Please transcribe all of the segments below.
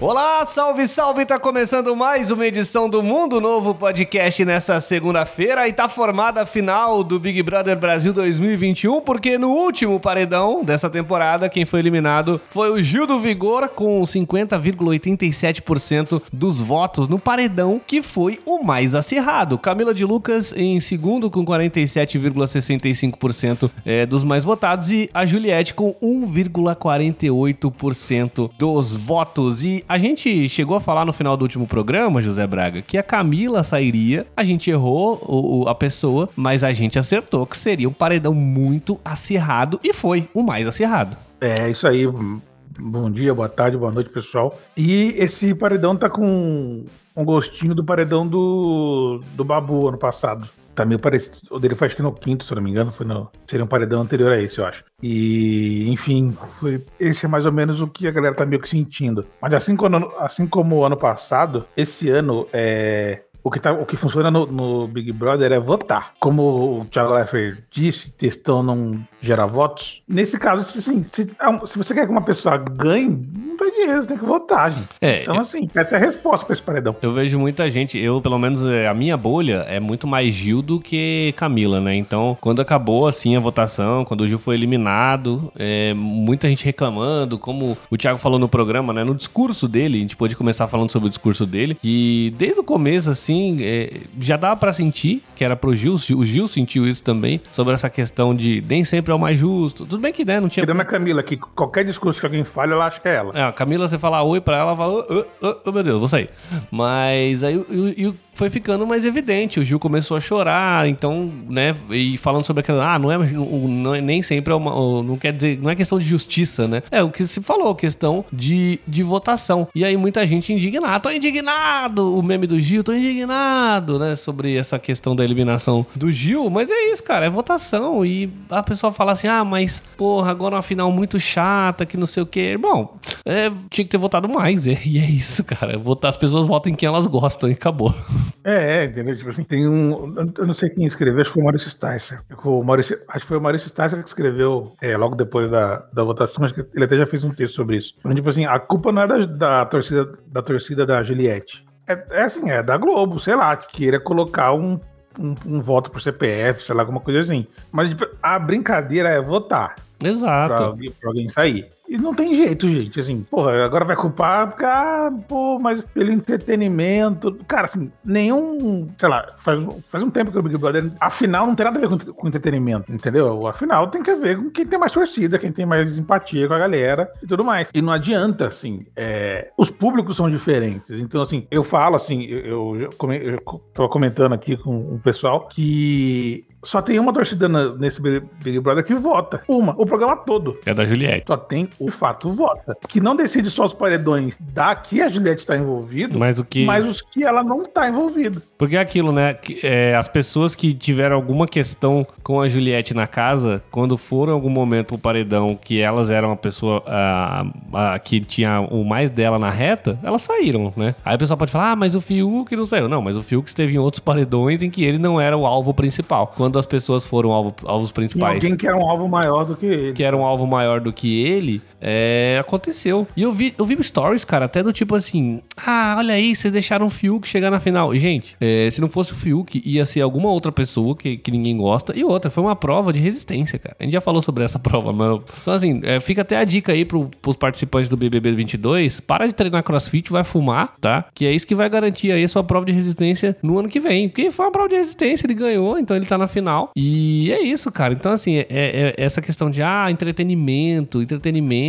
Olá, salve, salve! Tá começando mais uma edição do Mundo Novo Podcast nessa segunda-feira e tá formada a final do Big Brother Brasil 2021, porque no último paredão dessa temporada, quem foi eliminado foi o Gil do Vigor com 50,87% dos votos no paredão, que foi o mais acirrado. Camila de Lucas em segundo com 47,65% é, dos mais votados e a Juliette com 1,48% dos votos. E a gente chegou a falar no final do último programa, José Braga, que a Camila sairia. A gente errou o, o, a pessoa, mas a gente acertou que seria um paredão muito acirrado e foi o mais acirrado. É, isso aí. Bom dia, boa tarde, boa noite, pessoal. E esse paredão tá com um gostinho do paredão do, do Babu ano passado tá meio parecido. O dele foi acho que no quinto, se eu não me engano, foi no. Seria um paredão anterior a esse, eu acho. E, enfim, foi, esse é mais ou menos o que a galera tá meio que sentindo. Mas assim como, assim como o ano passado, esse ano é. O que, tá, o que funciona no, no Big Brother é votar. Como o Thiago Leifert disse, textão não gera votos. Nesse caso, assim, se, se você quer que uma pessoa ganhe, não tem dinheiro, você tem que votar, gente. É, então, assim, essa é a resposta pra esse paredão. Eu vejo muita gente, eu, pelo menos, é, a minha bolha é muito mais Gil do que Camila, né? Então, quando acabou, assim, a votação, quando o Gil foi eliminado, é, muita gente reclamando, como o Thiago falou no programa, né? No discurso dele, a gente pôde começar falando sobre o discurso dele, que desde o começo, assim, é, já dava para sentir que era pro Gil, o Gil sentiu isso também, sobre essa questão de nem sempre é o mais justo. Tudo bem que, né, não tinha... Tirando a Camila, que qualquer discurso que alguém fale, ela acha que é ela. É, a Camila, você falar oi pra ela, ela fala, oh, oh, oh, meu Deus, vou sair. Mas aí o foi ficando mais evidente. O Gil começou a chorar, então, né? E falando sobre aquela. Ah, não é, não é nem sempre é uma. Não quer dizer. Não é questão de justiça, né? É o que se falou, questão de, de votação. E aí muita gente indignada. Tô indignado! O meme do Gil, tô indignado, né? Sobre essa questão da eliminação do Gil. Mas é isso, cara. É votação. E a pessoa fala assim: ah, mas, porra, agora uma final muito chata, que não sei o quê. Bom, é, tinha que ter votado mais. É, e é isso, cara. Votar, as pessoas votam em quem elas gostam e acabou. É, é, entendeu? Tipo assim, tem um. Eu não sei quem escreveu, acho que foi o Maurício Sticer. O Maurício, acho que foi o Maurício Sticer que escreveu é, logo depois da, da votação, acho que ele até já fez um texto sobre isso. Então, tipo assim, a culpa não é da, da torcida da torcida da Juliette. É, é assim, é da Globo, sei lá, que queira colocar um, um, um voto por CPF, sei lá, alguma coisa assim. Mas tipo, a brincadeira é votar. Exato. Pra alguém, pra alguém sair. E não tem jeito, gente. Assim, porra, agora vai culpar porque, ah, pô, mas pelo entretenimento. Cara, assim, nenhum. Sei lá, faz, faz um tempo que o Big Brother. Afinal, não tem nada a ver com, com entretenimento, entendeu? Afinal, tem que ver com quem tem mais torcida, quem tem mais empatia com a galera e tudo mais. E não adianta, assim, é, os públicos são diferentes. Então, assim, eu falo, assim, eu, eu, eu, eu tô comentando aqui com o pessoal que só tem uma torcida nesse Big Brother que vota. Uma, o programa todo. É da Juliette. Só tem o fato vota. Que não decide só os paredões da que a Juliette está envolvido, mas, o que... mas os que ela não está envolvida. Porque é aquilo, né? Que, é, as pessoas que tiveram alguma questão com a Juliette na casa, quando foram em algum momento pro paredão que elas eram a pessoa a, a, que tinha o mais dela na reta, elas saíram, né? Aí o pessoal pode falar, ah, mas o Fiuk não saiu. Não, mas o Fiuk esteve em outros paredões em que ele não era o alvo principal. Quando as pessoas foram alvo, alvos principais. alguém que era um alvo maior do que ele. Que era um alvo maior do que ele, é, aconteceu. E eu vi, eu vi stories, cara, até do tipo assim: ah, olha aí, vocês deixaram o Fiuk chegar na final. Gente, é, se não fosse o Fiuk, ia ser alguma outra pessoa que, que ninguém gosta. E outra, foi uma prova de resistência, cara. A gente já falou sobre essa prova, mas. Então, assim, é, fica até a dica aí pro, pros participantes do BBB 22: para de treinar crossfit, vai fumar, tá? Que é isso que vai garantir aí a sua prova de resistência no ano que vem. Porque foi uma prova de resistência, ele ganhou, então ele tá na final. E é isso, cara. Então, assim, é, é, é essa questão de, ah, entretenimento, entretenimento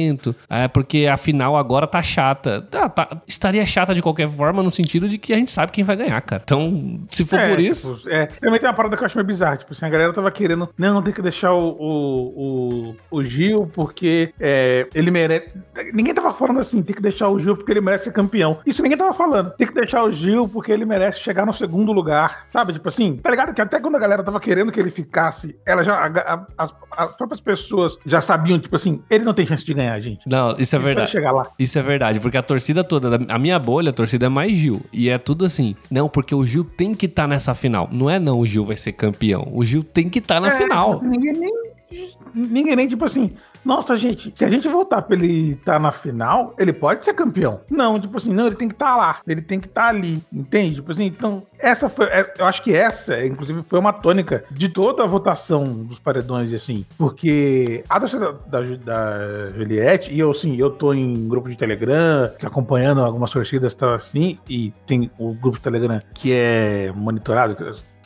é porque a final agora tá chata. Tá, tá, estaria chata de qualquer forma, no sentido de que a gente sabe quem vai ganhar, cara. Então, se for é, por isso. Tipo, é, também tem uma parada que eu acho meio bizarra. Tipo assim, a galera tava querendo. Não, tem que deixar o, o, o, o Gil porque é, ele merece. Ninguém tava falando assim, tem que deixar o Gil porque ele merece ser campeão. Isso ninguém tava falando. Tem que deixar o Gil porque ele merece chegar no segundo lugar. Sabe? Tipo assim, tá ligado? Que até quando a galera tava querendo que ele ficasse, ela já. A, a, as, as próprias pessoas já sabiam, tipo assim, ele não tem chance de ganhar, gente. Não, isso é verdade. chegar lá. Isso é verdade, porque a torcida toda, a minha bolha, a torcida é mais Gil. E é tudo assim. Não, porque o Gil tem que estar tá nessa final. Não é não, o Gil vai ser campeão. O Gil tem que estar tá na é, final. Ninguém nem. Ninguém nem, tipo assim. Nossa, gente, se a gente voltar pra ele estar tá na final, ele pode ser campeão. Não, tipo assim, não, ele tem que estar tá lá, ele tem que estar tá ali, entende? Tipo assim, então, essa foi, é, eu acho que essa, inclusive, foi uma tônica de toda a votação dos paredões, assim, porque a torcida da, da, da Juliette, e eu, assim, eu tô em grupo de Telegram, acompanhando algumas torcidas e tal assim, e tem o grupo de Telegram que é monitorado,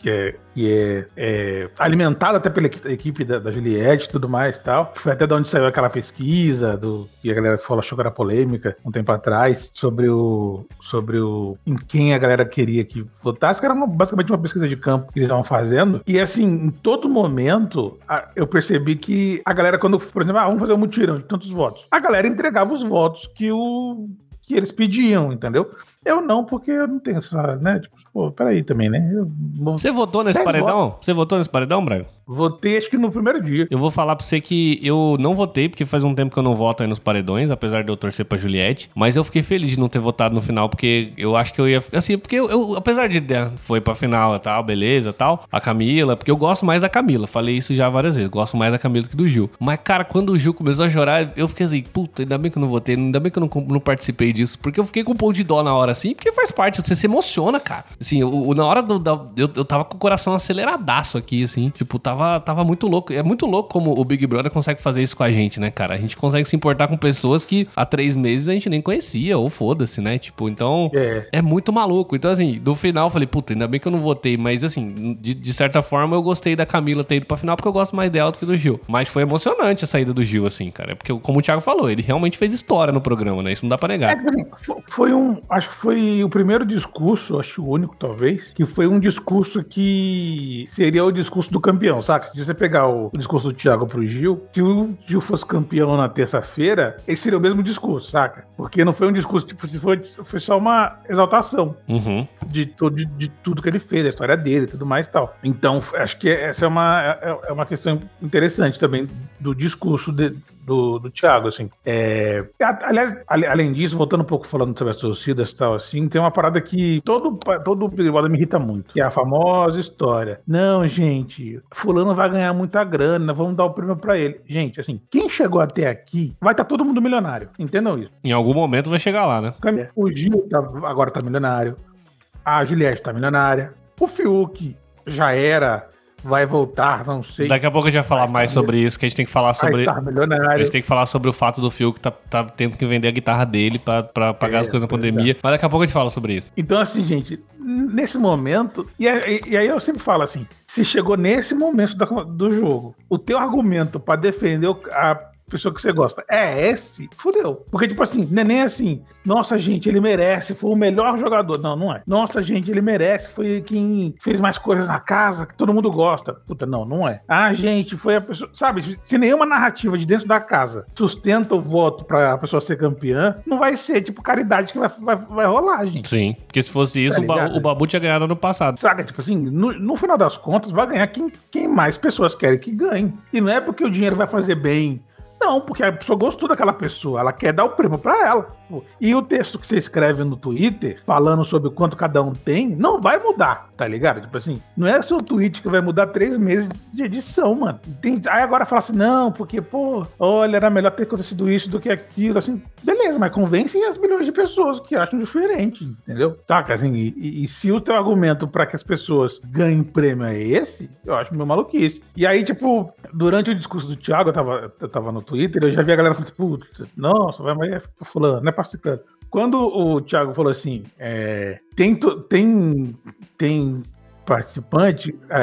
que é, que é, é alimentado até pela equipe da, da Juliette e tudo mais e tal. Que foi até de onde saiu aquela pesquisa do que a galera falou, achou que era polêmica um tempo atrás sobre o sobre o em quem a galera queria que votasse, que era uma, basicamente uma pesquisa de campo que eles estavam fazendo. E assim, em todo momento, a, eu percebi que a galera, quando, por exemplo, ah, vamos fazer um mutirão de tantos votos, a galera entregava os votos que o que eles pediam, entendeu? Eu não, porque eu não tenho essa, né? Tipo, pô, peraí também, né? Você votou nesse paredão? Você votou nesse paredão, Braga? Votei acho que no primeiro dia. Eu vou falar pra você que eu não votei, porque faz um tempo que eu não voto aí nos paredões, apesar de eu torcer pra Juliette. Mas eu fiquei feliz de não ter votado no final, porque eu acho que eu ia. Assim, porque eu, eu apesar de né, foi pra final e tal, beleza tal, a Camila, porque eu gosto mais da Camila. Falei isso já várias vezes. Gosto mais da Camila que do Gil. Mas, cara, quando o Gil começou a chorar, eu fiquei assim, puta, ainda bem que eu não votei, ainda bem que eu não, não participei disso. Porque eu fiquei com um pouco de dó na hora, assim, porque faz parte, você se emociona, cara. Assim, o, o na hora do. Da, eu, eu tava com o coração aceleradaço aqui, assim. Tipo, tava, tava muito louco. É muito louco como o Big Brother consegue fazer isso com a gente, né, cara? A gente consegue se importar com pessoas que há três meses a gente nem conhecia, ou foda-se, né? Tipo, então. É. é muito maluco. Então, assim, no final eu falei, puta, ainda bem que eu não votei. Mas, assim, de, de certa forma eu gostei da Camila ter ido pra final porque eu gosto mais dela do que do Gil. Mas foi emocionante a saída do Gil, assim, cara. Porque, como o Thiago falou, ele realmente fez história no programa, né? Isso não dá pra negar. É, foi um. Acho que foi o primeiro discurso, acho o único, talvez, que foi um discurso que seria o discurso do campeão, saca? Se você pegar o, o discurso do Thiago pro Gil, se o Gil fosse campeão na terça-feira, esse seria o mesmo discurso, saca? Porque não foi um discurso, tipo, se foi, foi só uma exaltação uhum. de, de, de, tudo que ele fez, a história dele e tudo mais e tal. Então, acho que essa é uma, é, é uma questão interessante também do discurso de, do, do Thiago, assim. É, aliás, além disso, voltando um pouco falando sobre as torcidas e tal, assim, tem uma parada que todo, todo me irrita muito, que é a famosa história. Não, gente, fulano vai ganhar muita grana, vamos dar o prêmio pra ele. Gente, assim, quem chegou até aqui, vai estar tá todo mundo milionário, entendam isso. Em algum momento vai chegar lá, né? O Gil tá, agora tá milionário, a Juliette tá milionária, o Fiuk já era vai voltar, não sei. Daqui a pouco a gente vai falar mais sobre isso, que a gente tem que falar sobre. A gente tem que falar sobre o fato do Phil que tá, tá tendo que vender a guitarra dele pra, pra pagar é, as coisas na pandemia. É. Mas daqui a pouco a gente fala sobre isso. Então, assim, gente, nesse momento, e, aí eu sempre falo assim: se chegou nesse momento do, do jogo, o teu argumento para defender a pessoa que você gosta é esse, fudeu. Porque, tipo assim, não é nem assim, nossa, gente, ele merece, foi o melhor jogador. Não, não é. Nossa, gente, ele merece, foi quem fez mais coisas na casa, que todo mundo gosta. Puta, não, não é. Ah, gente, foi a pessoa. Sabe, se nenhuma narrativa de dentro da casa sustenta o voto pra pessoa ser campeã, não vai ser, tipo, caridade que vai, vai, vai rolar, gente. Sim, porque se fosse isso, tá o, Babu tinha ganhado no passado. Sabe, tipo assim, no, no final das contas, vai ganhar quem, quem mais pessoas querem que ganhe. E não é porque o dinheiro vai fazer bem não, porque a pessoa gostou daquela pessoa, ela quer dar o prêmio para ela. E o texto que você escreve no Twitter, falando sobre quanto cada um tem, não vai mudar, tá ligado? Tipo assim, não é seu tweet que vai mudar três meses de edição, mano. Tem, aí agora fala assim, não, porque, pô, olha, era melhor ter acontecido isso do que aquilo, assim, beleza, mas convence as milhões de pessoas que acham diferente, entendeu? Saca, assim, e, e se o teu argumento para que as pessoas ganhem prêmio é esse, eu acho meio maluquice. E aí, tipo, durante o discurso do Thiago, eu tava, eu tava no Twitter, eu já vi a galera falando, putz, nossa, vai, mas é fulano, não é participando. Quando o Thiago falou assim, é, tem, tem, tem participante, ah,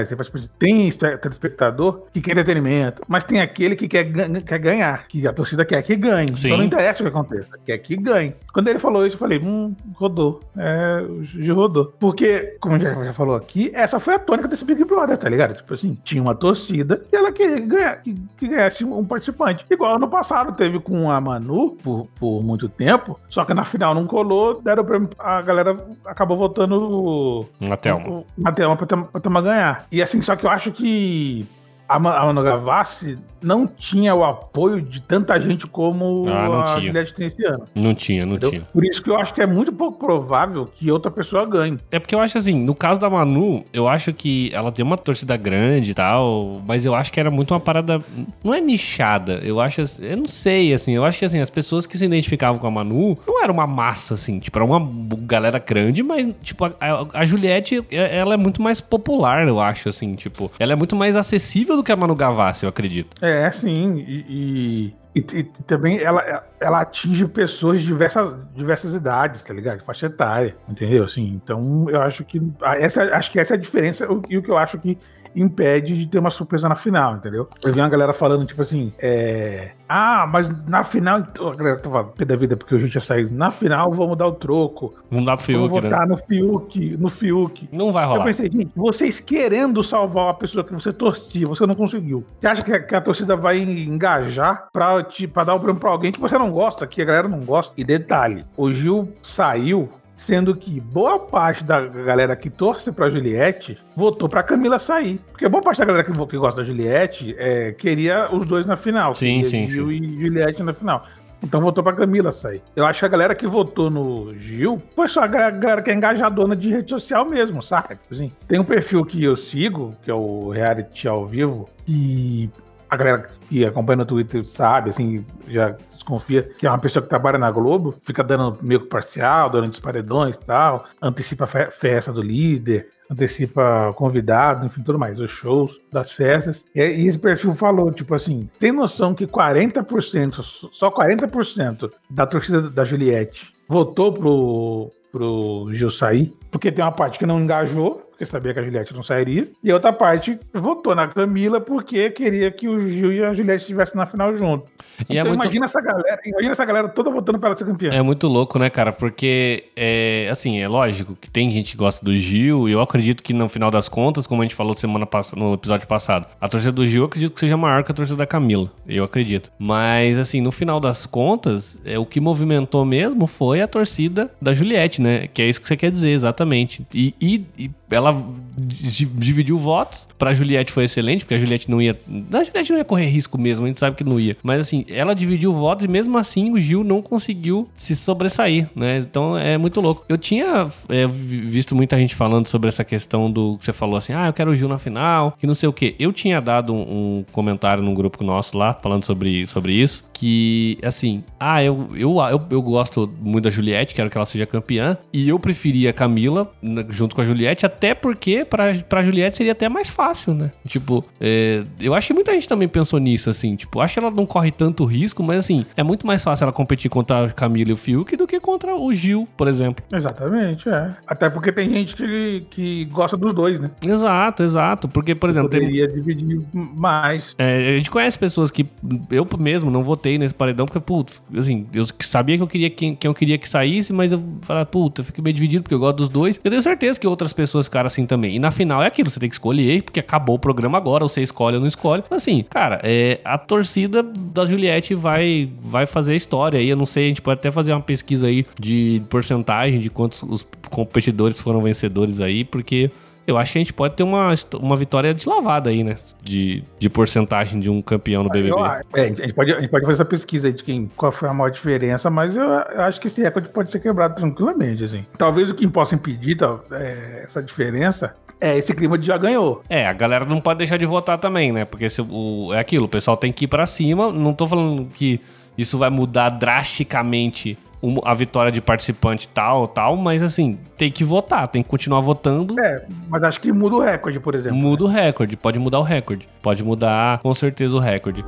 tem telespectador que quer entretenimento, mas tem aquele que quer, quer ganhar, que a torcida quer que ganhe. Sim. Então não interessa o que aconteça, quer que ganhe. Quando ele falou isso, eu falei, hum, rodou. É, o Gil rodou. Porque, como já, já falou aqui, essa foi a tônica desse Big Brother, tá ligado? Tipo assim, tinha uma torcida e ela queria ganhar, que, que ganhasse um participante. Igual ano passado teve com a Manu por, por muito tempo, só que na final não colou, deram pra, a galera acabou votando na Thelma. Na Thelma pra, pra, pra ganhar. E assim, só que eu acho que a, Ma- a Manu Gavassi não tinha o apoio de tanta gente como Ah, a. Juliette tem esse ano. Não tinha, não entendeu? tinha. Por isso que eu acho que é muito pouco provável que outra pessoa ganhe. É porque eu acho assim, no caso da Manu, eu acho que ela tem uma torcida grande e tal, mas eu acho que era muito uma parada. Não é nichada, eu acho. assim- Eu não sei, assim, eu acho que assim, as pessoas que se identificavam com a Manu não era uma massa, assim, tipo, era uma galera grande, mas, tipo, a, a- a Juliette, é- ela é muito mais popular, eu acho, assim, tipo, ela é muito mais acessível do que a Manu Gavassi, eu acredito. É, sim. E, e- e- e também ela, ela atinge pessoas de diversas, diversas idades, tá ligado? Faixa etária, entendeu? Assim, então eu acho que essa, acho que essa é a diferença e o que eu acho que impede de ter uma surpresa na final, entendeu? Eu vi uma galera falando, tipo assim, é... Ah, mas na final... A galera tava pé da vida porque o gente já saiu. Na final, vamos dar o troco. Não dá pro Vamos Fiuk, né? votar no Fiuk, no Fiuk. Não vai Eu rolar. pensei, gente, vocês querendo salvar a pessoa que você torcia, você não conseguiu. Você acha que a, que a torcida vai engajar pra, te, pra dar o prêmio pra alguém que você não gosta, que a galera não gosta? E detalhe, o Gil saiu, sendo que boa parte da galera que torce pra Juliette votou pra Camila sair. Porque boa parte da galera que, que gosta da Juliette é, queria os dois na final. Sim, sim, Gil e Juliette na final. Então votou pra Camila sair. Eu acho que a galera que votou no Gil foi só a galera, galera que é engajadona de rede social mesmo, saca? Tipo assim, tem um perfil que eu sigo, que é o Reality ao vivo, e a galera que acompanha no Twitter sabe, assim, já desconfia que é uma pessoa que trabalha na Globo, fica dando meio parcial, dando os paredões e tal, antecipa a fe- festa do líder, antecipa convidado, enfim, tudo mais, os shows das festas. E, e esse perfil falou, tipo assim, tem noção que 40%, só 40% da torcida da Juliette votou pro, pro Gil sair, porque tem uma parte que não engajou, porque sabia que a Juliette não sairia, e a outra parte votou na Camila porque queria que o Gil e a Juliette estivessem na final junto. E é então muito- imagina essa galera, imagina essa galera toda votando para ela ser campeã. É muito louco, né, cara? Porque, é, assim, é lógico que tem gente que gosta do Gil, e eu acredito que no final das contas, como a gente falou semana pass- no episódio passado, a torcida do Gil eu acredito que seja maior que a torcida da Camila. Eu acredito. Mas, assim, no final das contas, é, o que movimentou mesmo foi a torcida da Juliette, né? Que é isso que você quer dizer, exatamente. E, e- e ela di- dividiu votos. Pra Juliette foi excelente, porque a Juliette não ia. A Juliette não ia correr risco mesmo, a gente sabe que não ia. Mas assim, ela dividiu votos e mesmo assim o Gil não conseguiu se sobressair, né? Então é muito louco. Eu tinha é, vi- visto muita gente falando sobre essa questão do que você falou assim: ah, eu quero o Gil na final, que não sei o quê. Eu tinha dado um, um comentário num grupo nosso lá, falando sobre, sobre isso, que assim, ah, eu, eu, eu, eu gosto muito da Juliette, quero que ela seja campeã, e eu preferia a Camila junto com a Juliette, até porque pra, pra Juliette seria até mais fácil, né? Tipo, é, eu acho que muita gente também pensou nisso, assim, tipo, acho que ela não corre tanto risco, mas assim, é muito mais fácil ela competir contra a Camila e o Fiuk do que contra o Gil, por exemplo. Exatamente, é. Até porque tem gente que, que gosta dos dois, né? Exato, exato. Porque, por exemplo, tem, Poderia dividir mais. É, a gente conhece pessoas que eu mesmo não votei nesse paredão porque, putz, assim, eu sabia que eu queria quem, quem eu queria que saísse, mas eu falava, puta, eu fico meio dividido porque eu gosto dos dois. Eu tenho certeza que outras pessoas ficaram assim também. E na final é aquilo, você tem que escolher, porque acabou o programa agora, ou você escolhe ou não escolhe. Assim, cara, é, a torcida da Juliette vai, vai fazer a história aí. Eu não sei, a gente pode até fazer uma pesquisa aí de porcentagem de quantos os competidores foram vencedores aí, porque. Eu acho que a gente pode ter uma, uma vitória deslavada aí, né? De, de porcentagem de um campeão no BBB. Eu é, a, gente pode, a gente pode fazer essa pesquisa aí de quem, qual foi a maior diferença, mas eu, eu acho que esse recorde pode ser quebrado tranquilamente, assim. Talvez o que possa impedir tal, é, essa diferença é esse clima de já ganhou. É, a galera não pode deixar de votar também, né? Porque se o, é aquilo, o pessoal tem que ir pra cima. Não tô falando que isso vai mudar drasticamente a vitória de participante tal, tal, mas assim, tem que votar, tem que continuar votando. É, mas acho que muda o recorde, por exemplo. Muda o recorde, pode mudar o recorde. Pode mudar com certeza o recorde.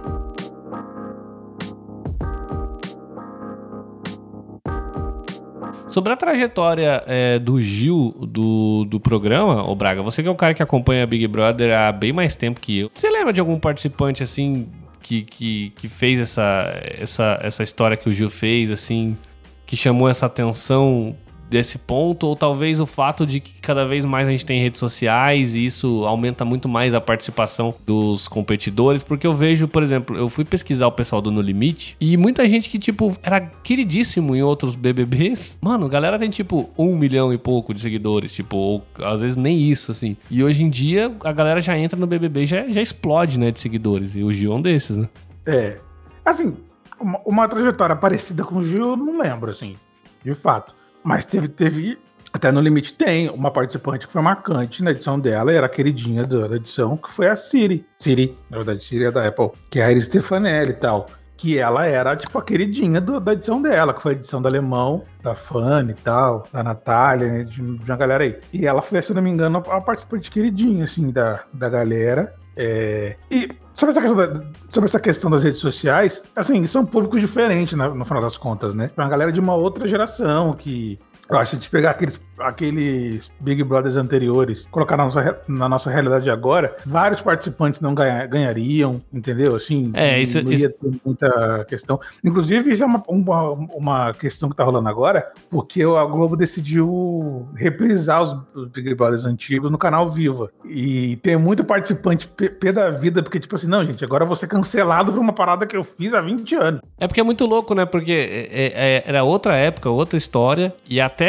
Sobre a trajetória é, do Gil do, do programa, ô Braga, você que é um cara que acompanha Big Brother há bem mais tempo que eu. Você lembra de algum participante assim que, que, que fez essa, essa, essa história que o Gil fez, assim, que chamou essa atenção desse ponto, ou talvez o fato de que cada vez mais a gente tem redes sociais e isso aumenta muito mais a participação dos competidores, porque eu vejo, por exemplo, eu fui pesquisar o pessoal do No Limite e muita gente que, tipo, era queridíssimo em outros BBBs, mano, galera tem, tipo, um milhão e pouco de seguidores, tipo, ou às vezes nem isso, assim. E hoje em dia a galera já entra no BBB já, já explode, né, de seguidores, e o Gil é um desses, né? É. Assim, uma, uma trajetória parecida com o Gil, não lembro, assim, de fato. Mas teve, teve até no limite tem uma participante que foi marcante na edição dela, era a queridinha da edição, que foi a Siri. Siri, na verdade, Siri é da Apple, que é a Iris Stefanelli e tal. Que ela era, tipo, a queridinha do, da edição dela, que foi a edição do Alemão, da Fanny e tal, da Natália, né, de, de uma galera aí. E ela foi, se não me engano, a participante queridinha, assim, da, da galera. É... E sobre essa, questão da, sobre essa questão das redes sociais, assim, são públicos diferentes, né, no final das contas, né? Uma galera de uma outra geração que eu acho que a gente pegar aqueles aqueles Big Brothers anteriores, colocar na nossa, na nossa realidade agora, vários participantes não ganha, ganhariam, entendeu? Assim, é, isso, não ia ter muita questão. Inclusive, isso é uma, uma, uma questão que tá rolando agora, porque a Globo decidiu reprisar os, os Big Brothers antigos no canal Viva. E tem muito participante pé da vida, porque, tipo assim, não, gente, agora eu vou ser cancelado por uma parada que eu fiz há 20 anos. É porque é muito louco, né? Porque é, é, é era outra época, outra história, e até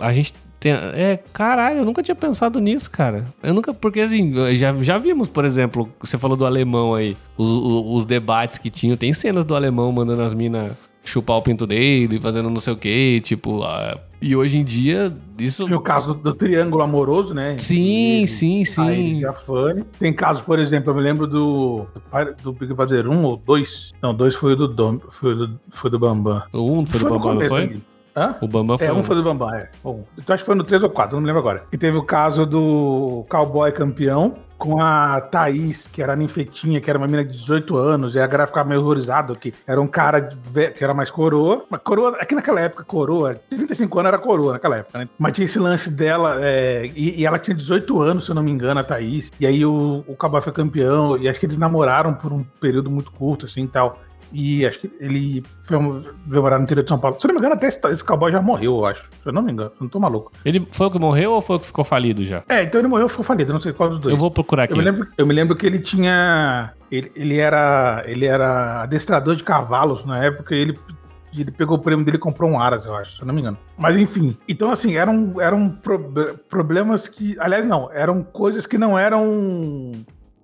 a gente tem, é, caralho, eu nunca tinha pensado nisso, cara. Eu nunca, porque assim, já, já vimos, por exemplo, você falou do alemão aí, os, os, os debates que tinham, tem cenas do alemão mandando as minas chupar o pinto dele, fazendo não sei o que, tipo, uh, e hoje em dia, isso. Tinha o caso do, do triângulo amoroso, né? Sim, ele, sim, sim. A Fanny. Tem casos, por exemplo, eu me lembro do, do Big Brother 1 ou 2. Não, 2 foi o do Dom, foi do, foi do Bambam. O 1 foi, foi do Bambam, não foi? Hã? O Bambam foi. É, um foi do Bambam, é. Bom, então acho que foi no 3 ou 4, não me lembro agora. E teve o caso do cowboy campeão com a Thaís, que era a ninfetinha, que era uma menina de 18 anos, e a galera ficava meio horrorizado, que era um cara de, que era mais coroa. Mas coroa, aqui naquela época, coroa, 35 anos era coroa naquela época, né? Mas tinha esse lance dela, é, e, e, ela tinha 18 anos, se eu não me engano, a Thaís. E aí o, o Cowboy foi campeão, e acho que eles namoraram por um período muito curto, assim e tal. E acho que ele foi morar no interior de São Paulo. Se eu não me engano, até esse, esse cowboy já morreu, eu acho. Se eu não me engano, não tô maluco. Ele foi o que morreu ou foi o que ficou falido já? É, então ele morreu ou ficou falido, não sei qual dos dois. Eu vou procurar aqui. Eu me lembro, eu me lembro que ele tinha. Ele, ele, era, ele era adestrador de cavalos na época e ele ele pegou o prêmio dele e comprou um Aras, eu acho, se eu não me engano. Mas enfim, então assim, eram, eram pro, problemas que. Aliás, não, eram coisas que não eram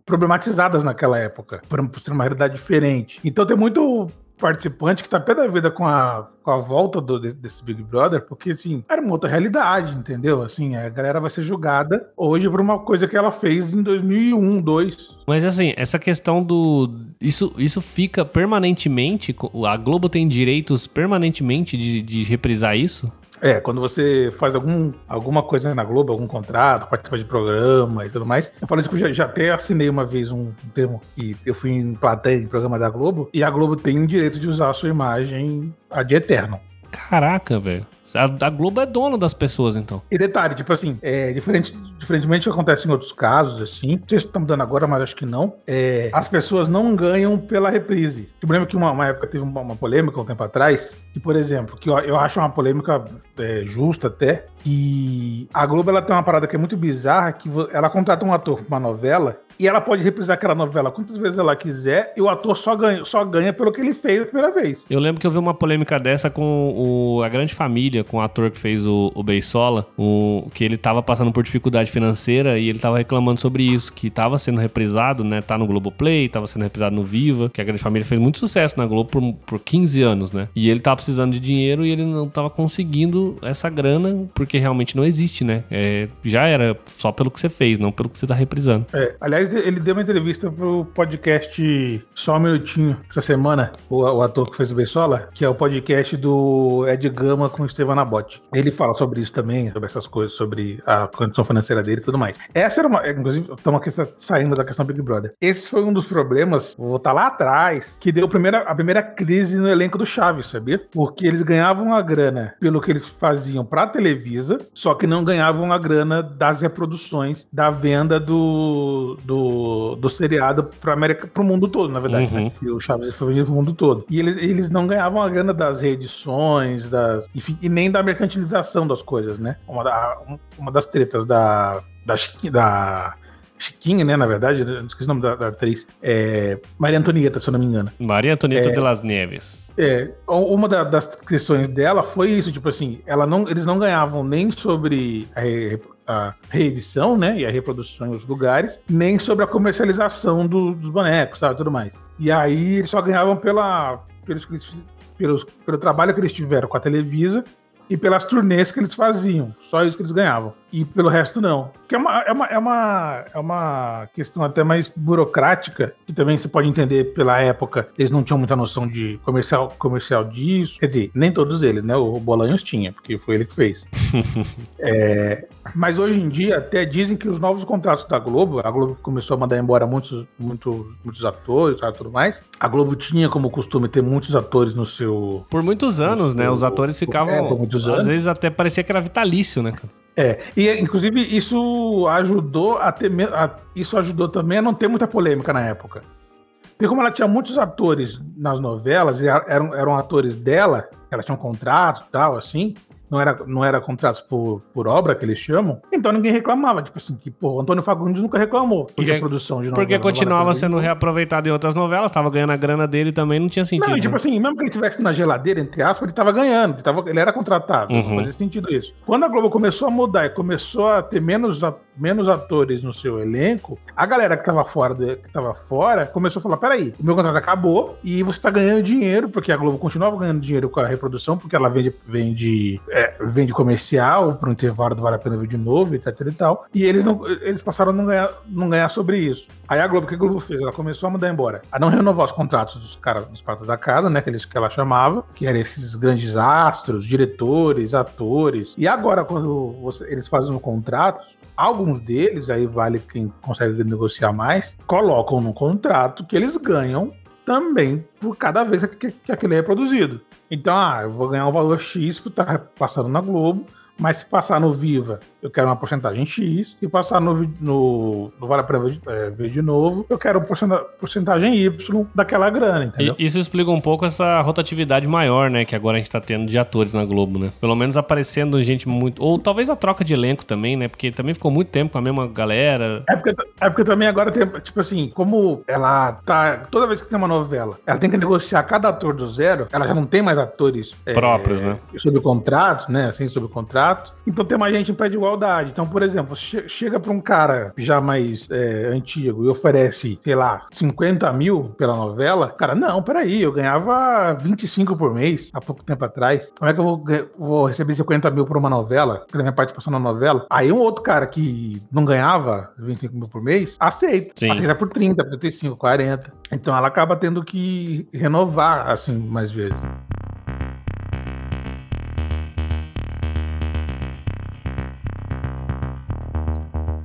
problematizadas naquela época, por ser uma realidade diferente. Então tem muito participante que tá pé da vida com a, com a volta do, desse Big Brother, porque assim, era uma outra realidade, entendeu? Assim, a galera vai ser julgada hoje por uma coisa que ela fez em 2001, 2002. Mas assim, essa questão do. Isso, isso fica permanentemente. A Globo tem direitos permanentemente de, de reprisar isso? É, quando você faz algum, alguma coisa na Globo, algum contrato, participa de programa e tudo mais. Eu falo isso que eu já, já até assinei uma vez um, termo e eu fui em plateia em programa da Globo, e a Globo tem o direito de usar a sua imagem ad eterno. Caraca, velho. A, a, Globo é dona das pessoas, então. E detalhe, tipo assim, é, diferente, diferentemente do que acontece em outros casos, assim, não sei se estamos dando agora, mas acho que não, é, as pessoas não ganham pela reprise. Eu lembro que uma, uma época teve uma, uma, polêmica um tempo atrás, que, por exemplo, que eu, acho uma polêmica é, justa até, e a Globo ela tem uma parada que é muito bizarra, que ela contrata um ator pra uma novela e ela pode reprisar aquela novela quantas vezes ela quiser e o ator só ganha, só ganha pelo que ele fez a primeira vez. Eu lembro que eu vi uma polêmica dessa com o, a Grande Família, com o ator que fez o, o Beisola, o, que ele tava passando por dificuldade financeira e ele tava reclamando sobre isso, que tava sendo reprisado, né? Tá no Globoplay, tava sendo reprisado no Viva, que a Grande Família fez muito sucesso na Globo por, por 15 anos, né? E ele tava precisando de dinheiro e ele não tava conseguindo essa grana porque realmente não existe, né? É, já era só pelo que você fez, não pelo que você tá reprisando. É, aliás, ele deu uma entrevista pro podcast Só um Minutinho essa semana, o, o ator que fez o Bessola, que é o podcast do Ed Gama com o Estevam Nabote. Ele fala sobre isso também, sobre essas coisas, sobre a condição financeira dele e tudo mais. Essa era uma. Inclusive, estamos aqui saindo da questão Big Brother. Esse foi um dos problemas, vou voltar lá atrás, que deu a primeira, a primeira crise no elenco do Chaves, sabia? Porque eles ganhavam a grana pelo que eles faziam pra Televisa, só que não ganhavam a grana das reproduções, da venda do, do, do seriado pro, América, pro mundo todo, na verdade. Uhum. Né? E o Chaves foi vendido pro mundo todo. E eles, eles não ganhavam a grana das reedições, das, enfim, e nem da mercantilização das coisas, né? Uma, da, uma das tretas da, da, da Chiquinha, né? Na verdade, não esqueci o nome da, da atriz. É, Maria Antonieta, se eu não me engano. Maria Antonieta é, de las Neves. É, uma da, das questões dela foi isso, tipo assim, ela não, eles não ganhavam nem sobre a, a reedição, né? E a reprodução em outros lugares, nem sobre a comercialização do, dos bonecos, sabe? Tudo mais. E aí eles só ganhavam pela, pelos, pelos, pelo trabalho que eles tiveram com a Televisa e pelas turnês que eles faziam. Só isso que eles ganhavam. E pelo resto, não. Que é uma, é uma, é uma, é uma questão até mais burocrática, que também você pode entender pela época, eles não tinham muita noção de comercial, comercial disso. Quer dizer, nem todos eles, né? O Bolanhos tinha, porque foi ele que fez. é, mas hoje em dia, até dizem que os novos contratos da Globo, a Globo começou a mandar embora muitos, muitos, muitos atores e tudo mais. A Globo tinha como costume ter muitos atores no seu. Por muitos anos, né? Os atores ficavam. É, por muitos anos. Às vezes até parecia que era vitalício, né, cara? É, e inclusive isso ajudou a ter a, isso ajudou também a não ter muita polêmica na época. Porque como ela tinha muitos atores nas novelas e eram, eram atores dela, elas tinham contrato e tal, assim, não era, não era contratos por, por obra, que eles chamam, então ninguém reclamava. Tipo assim, que, pô, Antônio Fagundes nunca reclamou porque, produção de novela. Porque continuava sendo reaproveitado em outras novelas, tava ganhando a grana dele também, não tinha sentido. Não, e, tipo né? assim, mesmo que ele estivesse na geladeira, entre aspas, ele tava ganhando, ele, tava, ele era contratado, uhum. fazia sentido isso. Quando a Globo começou a mudar e começou a ter menos, menos atores no seu elenco, a galera que tava fora, do, que tava fora começou a falar, peraí, o meu contrato acabou e você tá ganhando dinheiro, porque a Globo continuava ganhando dinheiro com a reprodução, porque ela vende, vende é, é, vende comercial para um intervalo do Vale a Pena Ver de Novo, etc e tal. E eles, não, eles passaram a não ganhar, não ganhar sobre isso. Aí a Globo, o que a Globo fez? Ela começou a mandar embora. A não renovar os contratos dos caras dos pratos da casa, né? Que, eles, que ela chamava, que eram esses grandes astros, diretores, atores. E agora, quando você, eles fazem um contrato, alguns deles, aí vale quem consegue negociar mais, colocam no contrato que eles ganham também por cada vez que, que aquilo é produzido. Então, ah, eu vou ganhar um valor X por estar passando na Globo, mas se passar no Viva, eu quero uma porcentagem X. Se passar no, no, no Vale a Pena é, ver de novo, eu quero porcentagem Y daquela grana, entendeu? E, isso explica um pouco essa rotatividade maior, né? Que agora a gente tá tendo de atores na Globo, né? Pelo menos aparecendo gente muito. Ou talvez a troca de elenco também, né? Porque também ficou muito tempo com a mesma galera. É porque, é porque também agora tem, tipo assim, como ela tá. Toda vez que tem uma novela, ela tem que negociar cada ator do zero, ela já não tem mais atores é, próprios, né? Sob contrato, né? Assim, sob contrato contrato. Então tem mais gente em pé de igualdade. Então, por exemplo, che chega para um cara já mais é, antigo e oferece, sei lá, 50 mil pela novela. Cara, não, peraí, eu ganhava 25 por mês há pouco tempo atrás. Como é que eu vou, vou receber 50 mil por uma novela? Pela minha participação na novela? Aí um outro cara que não ganhava 25 mil por mês, aceita. Sim. Aceita por 30, por 35, 40. Então ela acaba tendo que renovar, assim, mais vezes.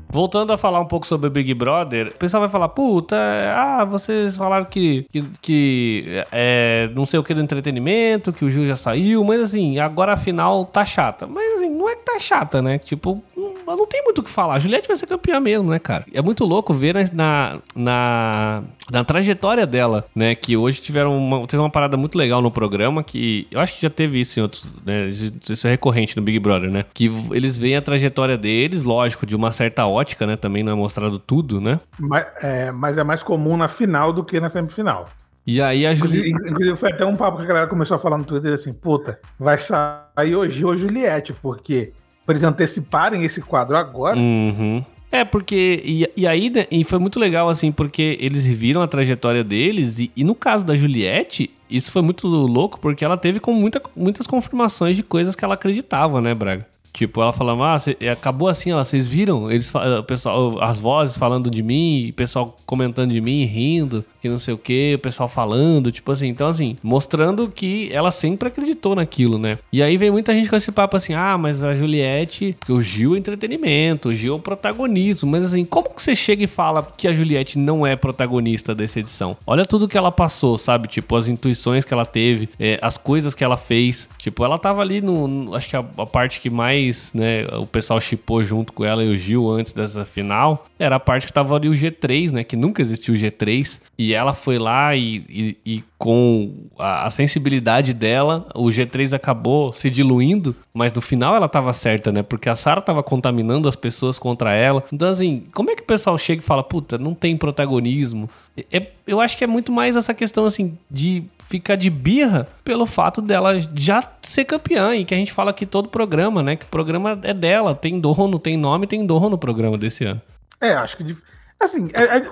Voltando a falar um pouco sobre o Big Brother, o pessoal vai falar, puta, ah, vocês falaram que, que, que é, não sei o que do entretenimento, que o Gil já saiu, mas assim, agora a final tá chata. Mas assim, não é que tá chata, né? Tipo, não, não tem muito o que falar. A Juliette vai ser campeã mesmo, né, cara? É muito louco ver na, na, na trajetória dela, né? Que hoje tiveram uma, teve uma parada muito legal no programa que eu acho que já teve isso em outros, né? Isso é recorrente no Big Brother, né? Que eles veem a trajetória deles, lógico, de uma certa ótica né? Também não é mostrado tudo, né? Mas é, mas é mais comum na final do que na semifinal. E aí a Juliette. Inclusive, foi até um papo que a galera começou a falar no Twitter assim: puta, vai sair hoje o Juliette, porque pra eles anteciparem esse quadro agora. Uhum. É, porque. E, e aí né, e foi muito legal, assim, porque eles viram a trajetória deles, e, e, no caso da Juliette, isso foi muito louco, porque ela teve com muita, muitas confirmações de coisas que ela acreditava, né, Braga? Tipo, ela falando, ah, cê, acabou assim, ela, vocês viram? Eles, o pessoal, as vozes falando de mim, o pessoal comentando de mim, rindo, que não sei o que, o pessoal falando, tipo assim, então assim, mostrando que ela sempre acreditou naquilo, né? E aí vem muita gente com esse papo assim, ah, mas a Juliette, porque o Gil é entretenimento, o Gil é o protagonismo, mas assim, como que você chega e fala que a Juliette não é protagonista dessa edição? Olha tudo que ela passou, sabe? Tipo, as intuições que ela teve, é, as coisas que ela fez, tipo, ela tava ali no, no acho que a, a parte que mais mais, né, o pessoal chipou junto com ela e o Gil antes dessa final, era a parte que tava ali o G3, né, que nunca existiu o G3, e ela foi lá e, e, e com a, a, sensibilidade dela, o G3 acabou se diluindo, mas no final ela tava certa, né, porque a Sarah tava contaminando as pessoas contra ela. Então, assim, como é que o pessoal chega e fala, puta, não tem protagonismo? É, eu acho que é muito mais essa questão, assim, de ficar de birra pelo fato dela já ser campeã e que a gente fala aqui todo programa, né? Que o programa é dela, tem dono, tem nome, tem dono no programa desse ano. É, acho que. Assim, é, é,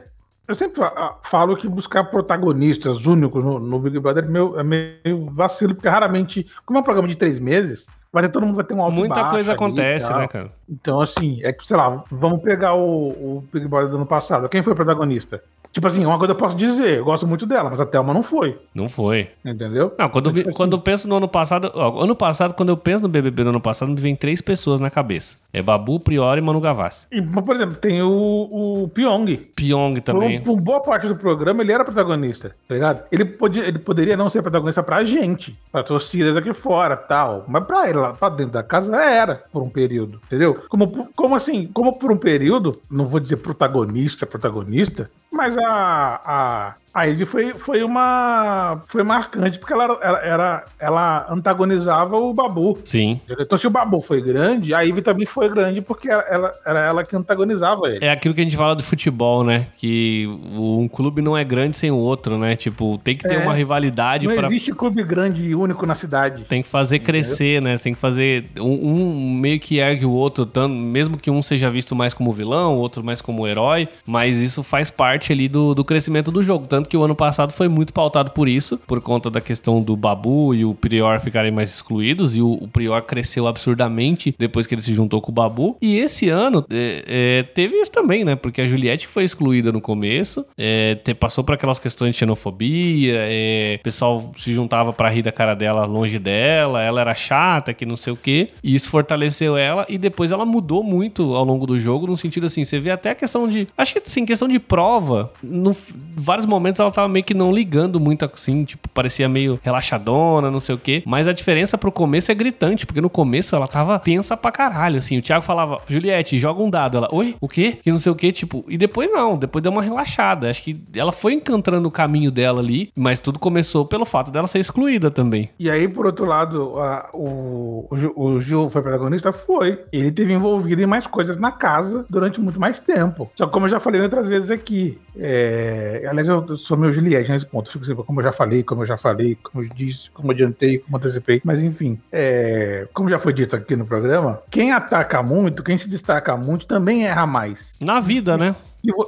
eu sempre falo que buscar protagonistas únicos no, no Big Brother é meio, é meio vacilo, porque raramente, como é um programa de três meses, vai ter, todo mundo vai ter um alto Muita coisa acontece, né, cara? Então, assim, é que, sei lá, vamos pegar o, o Big Brother do ano passado. Quem foi o protagonista? Tipo assim, uma coisa eu posso dizer, eu gosto muito dela, mas a Thelma não foi. Não foi. Entendeu? Não, quando, tipo assim, quando eu penso no ano passado. Ó, ano passado, quando eu penso no BBB do ano passado, me vem três pessoas na cabeça: é Babu, Priori e Manu Gavassi. E, por exemplo, tem o, o Pyong. Pyong também. Por, por, boa parte do programa, ele era protagonista, tá ligado? Ele, podia, ele poderia não ser protagonista pra gente, pra torcidas aqui fora tal. Mas pra ele lá pra dentro da casa era, por um período, entendeu? Como, como assim? Como por um período, não vou dizer protagonista, protagonista, mas a, a, a Ivy foi, foi uma. Foi marcante, porque ela, ela, era, ela antagonizava o Babu. Sim. Então, se o Babu foi grande, a Ivy também foi grande, porque ela, ela, era ela que antagonizava ele. É aquilo que a gente fala do futebol, né? Que um clube não é grande sem o outro, né? Tipo, tem que ter é, uma rivalidade. Não pra... existe clube grande e único na cidade. Tem que fazer Entendeu? crescer, né? Tem que fazer. Um, um, meio que ergue o outro, tanto, mesmo que um seja visto mais como vilão, o outro mais como herói, mas isso faz parte ali do, do crescimento do jogo. Tanto que o ano passado foi muito pautado por isso, por conta da questão do Babu e o Prior ficarem mais excluídos, e o, o Prior cresceu absurdamente depois que ele se juntou com o Babu. E esse ano é, é, teve isso também, né? Porque a Juliette foi excluída no começo, é, te, passou por aquelas questões de xenofobia, é, o pessoal se juntava para rir da cara dela longe dela, ela era chata, que não sei o quê, e isso fortaleceu ela, e depois ela mudou muito ao longo do jogo, no sentido assim, você vê até a questão de. Acho que assim, questão de prova, no vários momentos ela tava meio que não ligando muito assim, tipo, parecia meio relaxadona, não sei o quê. Mas a diferença pro começo é gritante, porque no começo ela tava tensa pra caralho, assim. O Thiago falava, Juliette, joga um dado. Ela, oi? O quê? Que não sei o quê, tipo. E depois não, depois deu uma relaxada. Acho que ela foi encantando o caminho dela ali, mas tudo começou pelo fato dela ser excluída também. E aí, por outro lado, a, o, o, o Gil foi protagonista? Foi. Ele teve envolvido em mais coisas na casa durante muito mais tempo. Só que, como eu já falei outras vezes aqui, é... aliás, eu sou meu Juliette nesse ponto. Como eu já falei, como eu já falei, como eu disse, como eu adiantei, como eu antecipei. Mas enfim, é... como já foi dito aqui no programa, quem ataca muito, quem se destaca muito, também erra mais. Na vida, né?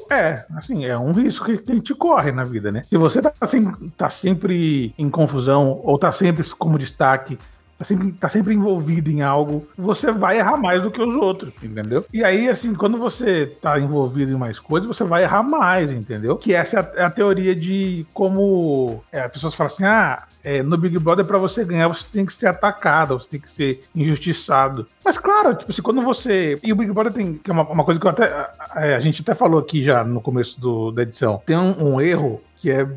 É, assim, é um risco que a gente corre na vida, né? Se você tá, assim, tá sempre em confusão ou tá sempre como destaque tá sempre, tá sempre envolvido em algo, você vai errar mais do que os outros, entendeu? E aí, assim, quando você tá envolvido em mais coisas, você vai errar mais, entendeu? Que essa é a, é a teoria de como é, as pessoas falam assim, ah, é, no Big Brother, para você ganhar, você tem que ser atacado, você tem que ser injustiçado. Mas claro, tipo assim, quando você. E o Big Brother tem. Que é uma, uma coisa que até, a, a, gente até falou aqui já no começo do, da edição. Tem um, um erro que é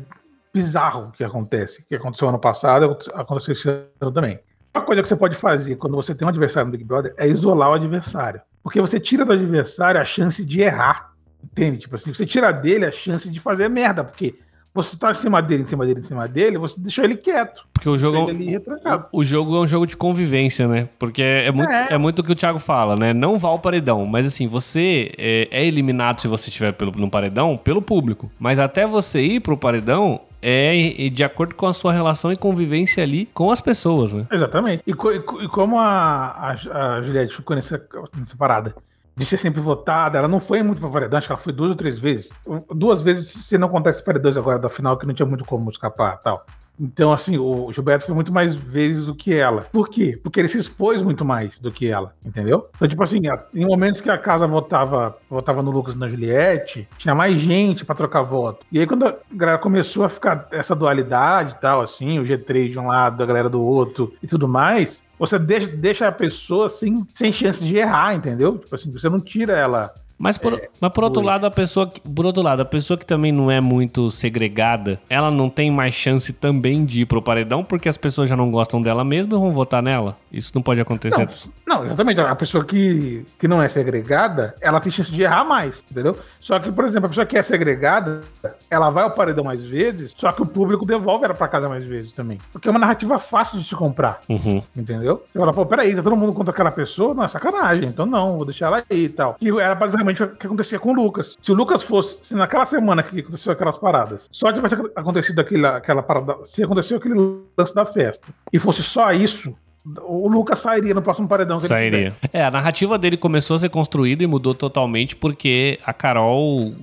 bizarro que acontece, que aconteceu ano passado, aconteceu esse ano também. Uma coisa que você pode fazer quando você tem um adversário no Big Brother é isolar o adversário. Porque você tira do adversário a chance de errar. Entende? Tipo assim, você tira dele a chance de fazer merda. Porque você tá em cima dele, em cima dele, em cima dele, você deixou ele quieto. Porque o jogo, é o, jogo é um jogo de convivência, né? Porque é muito, é. é muito o que o Thiago fala, né? Não vá ao paredão. Mas assim, você é, é eliminado se você estiver pelo, no paredão pelo público. Mas até você ir pro paredão, é de acordo com a sua relação e convivência ali com as pessoas, né? Exatamente. E, co e como a, a, a Juliette ficou nessa, nessa parada de ser sempre votada, ela não foi muito pra paredão, acho que ela foi duas ou três vezes. Duas vezes, se não acontece paredões agora da final, que não tinha muito como escapar tal. Então, assim, o Gilberto foi muito mais vezes do que ela. Por quê? Porque ele se expôs muito mais do que ela, entendeu? Então, tipo assim, em momentos que a casa votava, votava no Lucas e na Juliette, tinha mais gente para trocar voto. E aí, quando a galera começou a ficar essa dualidade e tal, assim, o G3 de um lado, a galera do outro e tudo mais, você deixa, deixa a pessoa sem, sem chance de errar, entendeu? Tipo assim, você não tira ela Mas por, é, mas por outro lado, a pessoa que, por outro lado, a pessoa que também não é muito segregada, ela não tem mais chance também de ir pro paredão porque as pessoas já não gostam dela mesmo e vão votar nela. Isso não pode acontecer. Não, não, exatamente. A pessoa que, que não é segregada, ela tem chance de errar mais, entendeu? Só que, por exemplo, a pessoa que é segregada, ela vai ao paredão mais vezes, só que o público devolve ela pra casa mais vezes também. Porque é uma narrativa fácil de se comprar. Uhum. Entendeu? Você fala, pô, peraí, tá todo mundo contra aquela pessoa? Não, é sacanagem. Então não, vou deixar ela aí e tal. Que era basicamente o que acontecia com o Lucas. Se o Lucas fosse, se naquela semana que aconteceu aquelas paradas, só tivesse acontecido aquela, aquela parada, se aconteceu aquele lance da festa, e fosse só isso, o Lucas sairia no próximo paredão. Que sairia. É, a narrativa dele começou a ser construída e mudou totalmente porque a Carol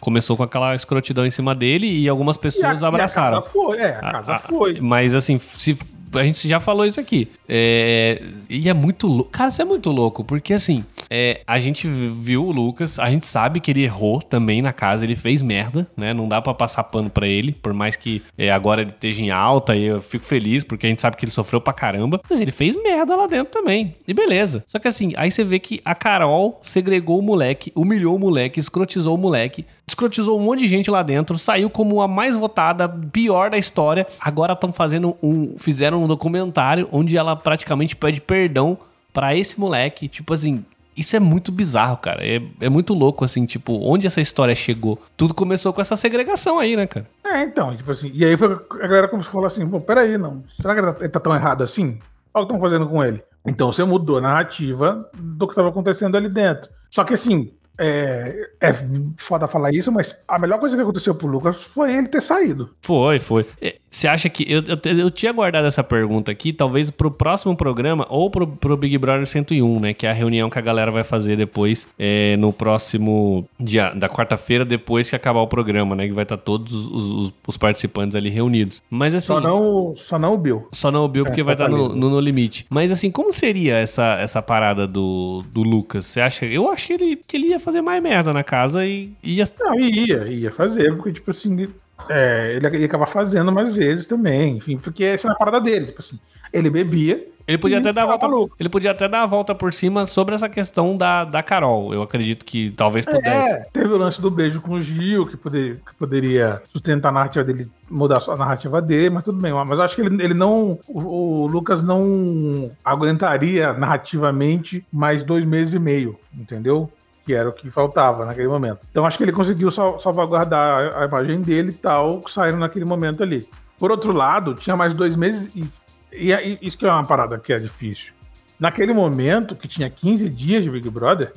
começou com aquela escrotidão em cima dele e algumas pessoas e a, abraçaram. E a casa foi, é, a casa a, foi. Mas assim, se a gente já falou isso aqui. É, e é muito louco. Cara, isso é muito louco, porque assim, é, a gente viu o Lucas, a gente sabe que ele errou também na casa, ele fez merda, né? Não dá para passar pano para ele, por mais que é, agora ele esteja em alta e eu fico feliz, porque a gente sabe que ele sofreu pra caramba, mas ele fez merda lá dentro também. E beleza. Só que assim, aí você vê que a Carol segregou o moleque, humilhou o moleque, escrotizou o moleque, escrotizou um monte de gente lá dentro, saiu como a mais votada, pior da história. Agora estão fazendo um. Fizeram um documentário onde ela praticamente pede perdão para esse moleque. Tipo assim, isso é muito bizarro, cara. É, é muito louco, assim, tipo, onde essa história chegou. Tudo começou com essa segregação aí, né, cara? É, então, tipo assim, e aí foi a galera começou a falar assim, pô, peraí, não. Será que ele tá tão errado assim? Olha o que estão fazendo com ele. Então você mudou a narrativa do que estava acontecendo ali dentro. Só que assim, é, é foda falar isso, mas a melhor coisa que aconteceu pro Lucas foi ele ter saído. Foi, foi. Você acha que. Eu, eu, eu, tinha guardado essa pergunta aqui, talvez pro próximo programa ou pro, pro Big Brother 101, né? Que é a reunião que a galera vai fazer depois, é, no próximo dia, da quarta-feira, depois que acabar o programa, né? Que vai estar tá todos os, os, os, participantes ali reunidos. Mas assim. Só não, só não o Bill. Só não o Bill, porque é, vai estar tá no, no, no, limite. Mas assim, como seria essa, essa parada do, do Lucas? Você acha? Eu acho que ele, que ele ia fazer mais merda na casa e ia. Não, ia, ia fazer, porque, tipo assim, é, ele ia acabar fazendo mais vezes também, enfim, porque essa é a parada dele, tipo assim, ele bebia. Ele podia até dar a volta. Ele podia até dar a volta por cima sobre essa questão da, da Carol. Eu acredito que talvez pudesse. É, teve o lance do beijo com o Gil, que, poder, que poderia sustentar a narrativa dele, mudar a narrativa dele, mas tudo bem. Mas eu acho que ele, ele não. O, o Lucas não aguentaria narrativamente mais dois meses e meio, entendeu? Que era o que faltava naquele momento. Então acho que ele conseguiu salvaguardar a imagem dele e tal, saindo naquele momento ali. Por outro lado, tinha mais dois meses e, e, isso que é uma parada que é difícil. Naquele momento, que tinha 15 dias de Big Brother,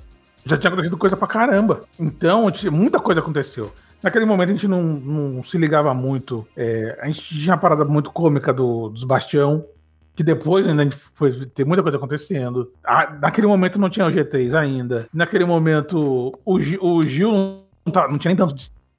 já tinha acontecido coisa pra caramba. Então, muita coisa aconteceu. Naquele momento a gente não, não se ligava muito. É, a gente tinha uma parada muito cômica do, dos Bastião, que depois ainda foi ter muita coisa acontecendo. Ah, naquele momento não tinha o G3 ainda. Naquele momento o, Gil, o Gil não, tá, não tinha nem tanto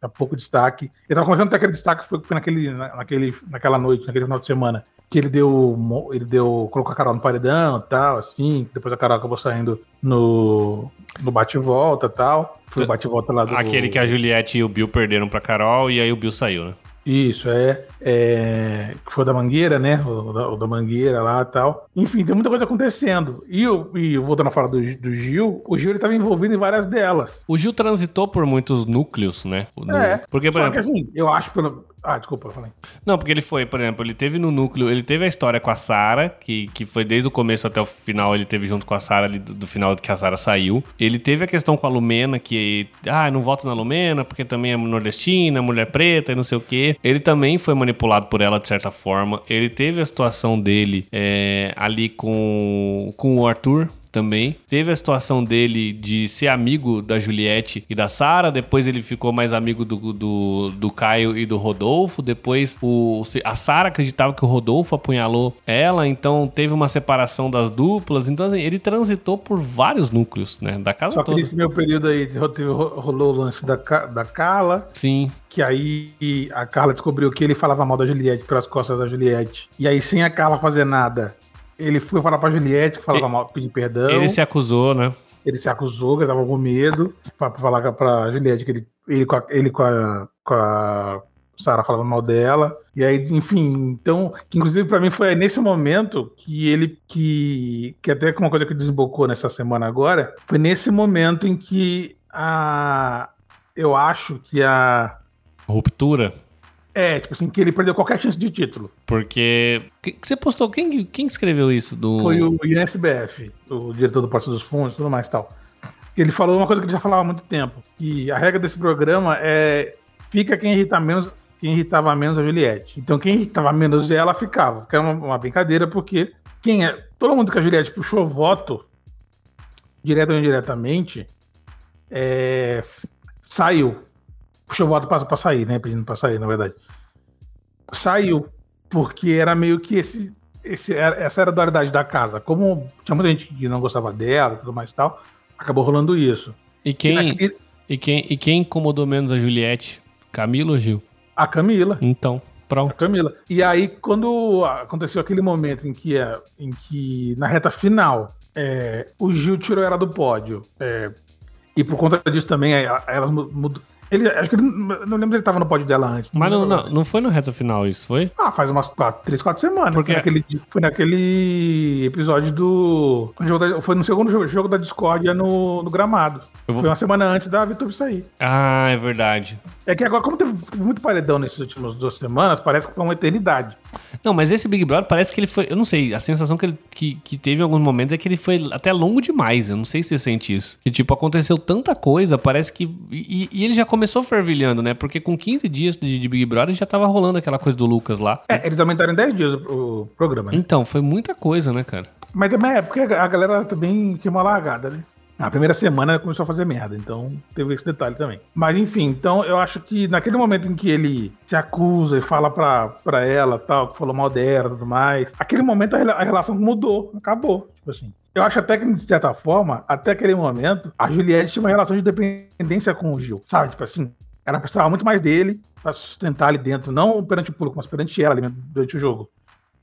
pouco destaque. Ele tava começando a ter aquele destaque foi, foi naquele, naquele, naquela noite, naquele final de semana, que ele deu, ele deu, colocou a Carol no paredão e tal, assim, depois a Carol acabou saindo no, no bate-volta e tal. Foi o bate-volta lá do... Aquele que a Juliette e o Bill perderam pra Carol e aí o Bill saiu, né? Isso, é, é. Que foi da Mangueira, né? O da, o da Mangueira lá e tal. Enfim, tem muita coisa acontecendo. E, e voltando a falar do, do Gil, o Gil estava envolvido em várias delas. O Gil transitou por muitos núcleos, né? É. Porque, por exemplo. Que, assim, eu acho, pelo, ah, desculpa, falei. Não, porque ele foi, por exemplo, ele teve no núcleo, ele teve a história com a Sara, que, que foi desde o começo até o final, ele teve junto com a Sara ali do, do, final que a Sara saiu. Ele teve a questão com a Lumena, que, ah, não voto na Lumena, porque também é nordestina, mulher preta e não sei o quê. Ele também foi manipulado por ela de certa forma. Ele teve a situação dele é, ali com, com o Arthur, também. Teve a situação dele de ser amigo da Juliette e da Sara, depois ele ficou mais amigo do, do, do Caio e do Rodolfo, depois o, a Sara acreditava que o Rodolfo apunhalou ela, então teve uma separação das duplas, então assim, ele transitou por vários núcleos, né, da casa Só toda. Só que nesse meu período aí rolou o lance da, da Carla. Sim que aí a Carla descobriu que ele falava mal da Juliette pelas costas da Juliette. E aí, sem a Carla fazer nada, ele foi falar pra Juliette, que falava ele, mal, pedir perdão. Ele se acusou, né? Ele se acusou, que ele tava com medo, pra, pra falar pra Juliette que ele, ele, com a, ele com a, com a Sarah falava mal dela. E aí, enfim, então, que inclusive para mim foi nesse momento que ele que que até uma coisa que desembocou nessa semana agora, foi nesse momento em que a. Eu acho que a. Ruptura? É, tipo assim, que ele perdeu qualquer chance de título. Porque. Que, que você postou? Quem, quem escreveu isso? Do... Foi o INSBF, o diretor do Porto dos Fundos e tudo mais e tal. Ele falou uma coisa que ele já falava há muito tempo. Que a regra desse programa é. Fica quem irrita menos. Quem irritava menos a Juliette. Então quem irritava menos ela ficava. Que era uma, uma brincadeira, porque quem é. Todo mundo que a Juliette puxou voto, direto ou indiretamente, é, saiu. Puxou voto pra sair, né? Pedindo pra sair, na verdade. Saiu. Porque era meio que esse. esse essa era a dualidade da casa. Como tinha muita gente que não gostava dela e tudo mais e tal, acabou rolando isso. E E quem, naquele- e, quem, e quem incomodou menos a Juliette? Camila ou Gil? a Camila. Então, A pronto. Camila. E aí, quando aconteceu aquele momento em que, em que na reta final, é, o Gil tirou ela do pódio. é, e por conta disso também, é, elas mu- mudou. Ele, acho que ele, não lembro se ele tava no pódio dela antes. Mas não, lembro não, não foi no reta final isso, foi? Ah, faz umas quatro, três, quatro semanas. Porque- Foi, naquele, foi naquele episódio do. da- foi no segundo jogo, jogo da discórdia no, no gramado. Vou- Foi uma semana antes da VTube sair. Ah, é verdade. É que agora, como teve muito paredão nessas últimas duas semanas, parece que foi uma eternidade. Não, mas esse Big Brother parece que ele foi. Eu não sei, a sensação que ele que, que teve em alguns momentos é que ele foi até longo demais. Eu não sei se você sente isso. E, tipo, aconteceu tanta coisa, parece que. E, e ele já começou fervilhando, né? Porque com 15 dias de, de Big Brother já tava rolando aquela coisa do Lucas lá. É, eles aumentaram em 10 dias o, o programa, né? Então, foi muita coisa, né, cara? Mas também é porque a galera também queimou a largada, né? Na primeira semana começou a fazer merda, então teve esse detalhe também. Mas enfim, então eu acho que naquele momento em que ele se acusa e fala pra, pra ela, tal, que falou mal dela e tudo mais, aquele momento a, a relação mudou, acabou. Tipo assim. Eu acho até que, de certa forma, até aquele momento, a Juliette tinha uma relação de dependência com o Gil, sabe? Tipo assim, ela precisava muito mais dele pra sustentar ali dentro, não perante o público, mas perante ela ali durante o jogo.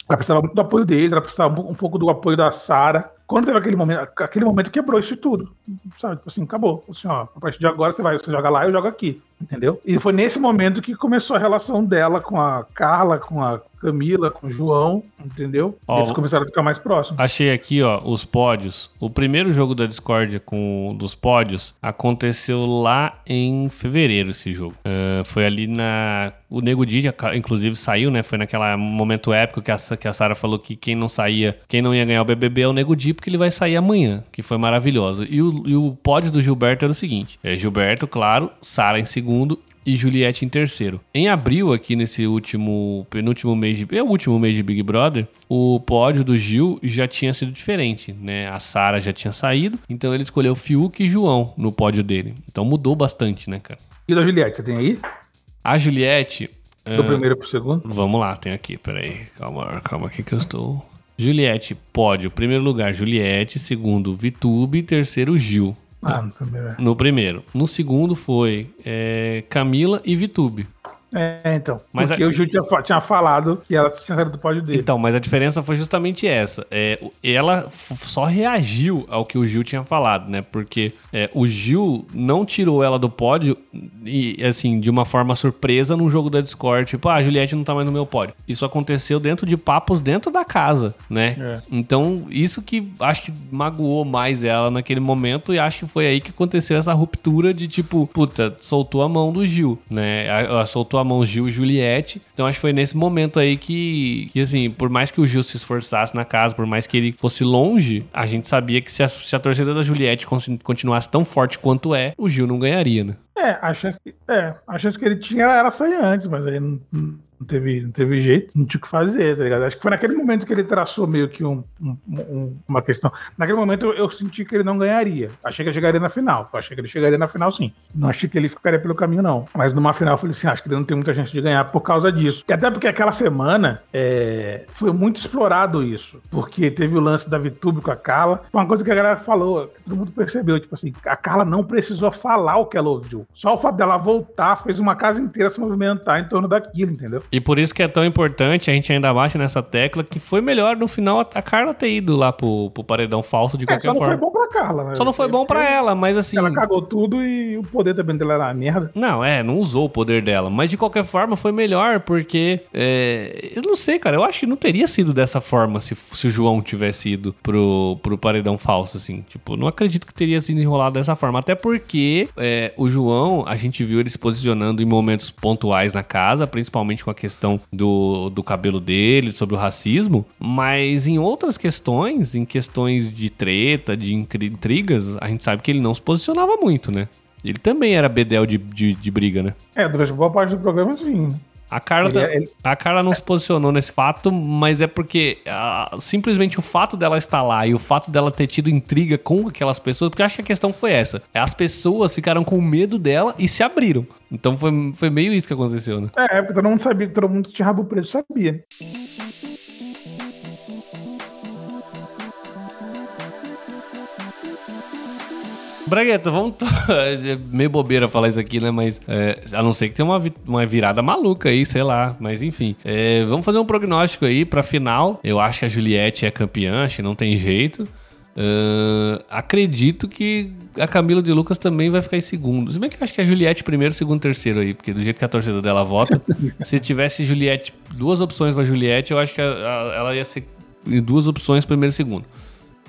Ela precisava muito do apoio deles, ela precisava um pouco do apoio da Sara. Quando teve aquele momento, aquele momento quebrou isso tudo. Sabe? Tipo assim, acabou. Assim, ó, a partir de agora você vai, você joga lá, eu jogo aqui. Entendeu? E foi nesse momento que começou a relação dela com a Carla, com a Camila, com o João, entendeu? Ó, Eles começaram a ficar mais próximos. Achei aqui, ó, os pódios. O primeiro jogo da Discord com dos pódios aconteceu lá em fevereiro esse jogo. Ah, foi ali na o Nego Di, inclusive saiu, né? Foi naquele momento épico que a, que a Sara falou que quem não saía, quem não ia ganhar o BBB é o Nego Di, porque ele vai sair amanhã, que foi maravilhoso. E o, e o pódio do Gilberto era o seguinte: é Gilberto, claro, Sara em segundo e Juliette em terceiro. Em abril, aqui nesse último, penúltimo mês de, é o último mês de Big Brother, o pódio do Gil já tinha sido diferente, né? A Sara já tinha saído, então ele escolheu Fiuk e João no pódio dele. Então mudou bastante, né, cara? E da Juliette, você tem aí? A Juliette, Do ah, primeiro pro segundo? vamos lá, tem aqui, peraí, calma, calma aqui que eu estou. Juliette, pódio, primeiro lugar Juliette, segundo Vitube, terceiro Gil. Ah, no primeiro. é. No primeiro. No segundo foi é, Camila e Vitube. É, então. Mas porque a- o Gil tinha, tinha falado que ela tinha saído do pódio dele. Então, mas a diferença foi justamente essa. É, ela só reagiu ao que o Gil tinha falado, né? Porque é, o Gil não tirou ela do pódio e, assim, de uma forma surpresa num jogo da Discord. Tipo, ah, a Juliette não tá mais no meu pódio. Isso aconteceu dentro de papos dentro da casa, né? É. Então, isso que acho que magoou mais ela naquele momento e acho que foi aí que aconteceu essa ruptura de tipo, puta, soltou a mão do Gil, né? A- a- Soltou a mão Gil e Juliette. Então, acho que foi nesse momento aí que, que, assim, por mais que o Gil se esforçasse na casa, por mais que ele fosse longe, a gente sabia que se a, se a torcida da Juliette continuasse tão forte quanto é, o Gil não ganharia, né? É, a chance, que- é, a chance que ele tinha era sair antes, mas aí não, não teve, não teve jeito, não tinha o que fazer, tá ligado? Acho que foi naquele momento que ele traçou meio que um- um- um- uma questão. Naquele momento eu, eu senti que ele não ganharia. Achei que ele chegaria na final. Achei que ele chegaria na final, sim. Não achei que ele ficaria pelo caminho, não. Mas numa final eu falei assim: acho que ele não tem muita chance de ganhar por causa disso. E até porque aquela semana é, foi muito explorado isso. Porque teve o lance da VTube com a Carla. Uma coisa que a galera falou, todo mundo percebeu, tipo assim, a Carla não precisou falar o que ela ouviu. Só o fato dela voltar fez uma casa inteira se movimentar em torno daquilo, entendeu? E por isso que é tão importante, a gente ainda bate nessa tecla, que foi melhor no final a Carla ter ido lá pro, pro paredão falso de É, qualquer só não forma. foi bom pra Carla, né? Só não foi bom pra ela, mas assim. Ela cagou tudo e o poder também dela era uma merda. Não, é, não usou o poder dela. Mas de qualquer forma foi melhor, porque. é, eu não sei, cara. Eu acho que não teria sido dessa forma se, se o João tivesse ido pro, pro paredão falso, assim. Tipo, não acredito que teria sido enrolado dessa forma. Até porque é, o João, a gente viu ele se posicionando em momentos pontuais na casa, principalmente com a questão do, do cabelo dele, sobre o racismo. Mas em outras questões, em questões de treta, de intrigas, a gente sabe que ele não se posicionava muito, né? Ele também era bedel de, de, de briga, né? É, durante boa parte do programa, sim. A Carla, Ele- tá- ele- a Carla não se posicionou nesse fato, mas é porque ah, simplesmente o fato dela estar lá e o fato dela ter tido intriga com aquelas pessoas, porque eu acho que a questão foi essa. As pessoas ficaram com medo dela e se abriram. Então foi, foi meio isso que aconteceu, né? É, porque todo mundo sabia, todo mundo que tinha rabo preto sabia. Bragueta, vamos. é meio bobeira falar isso aqui, né? Mas é, a não ser que tenha uma, vi- uma virada maluca aí, sei lá. Mas enfim. É, vamos fazer um prognóstico aí pra final. Eu acho que a Juliette é campeã, acho que não tem jeito. Ahn, acredito que a Camila de Lucas também vai ficar em segundo. Se bem que eu acho que a Juliette primeiro, segundo, terceiro aí, porque do jeito que a torcida dela vota, se tivesse Juliette, duas opções pra Juliette, eu acho que a- a- ela ia ser em duas opções, primeiro e segundo.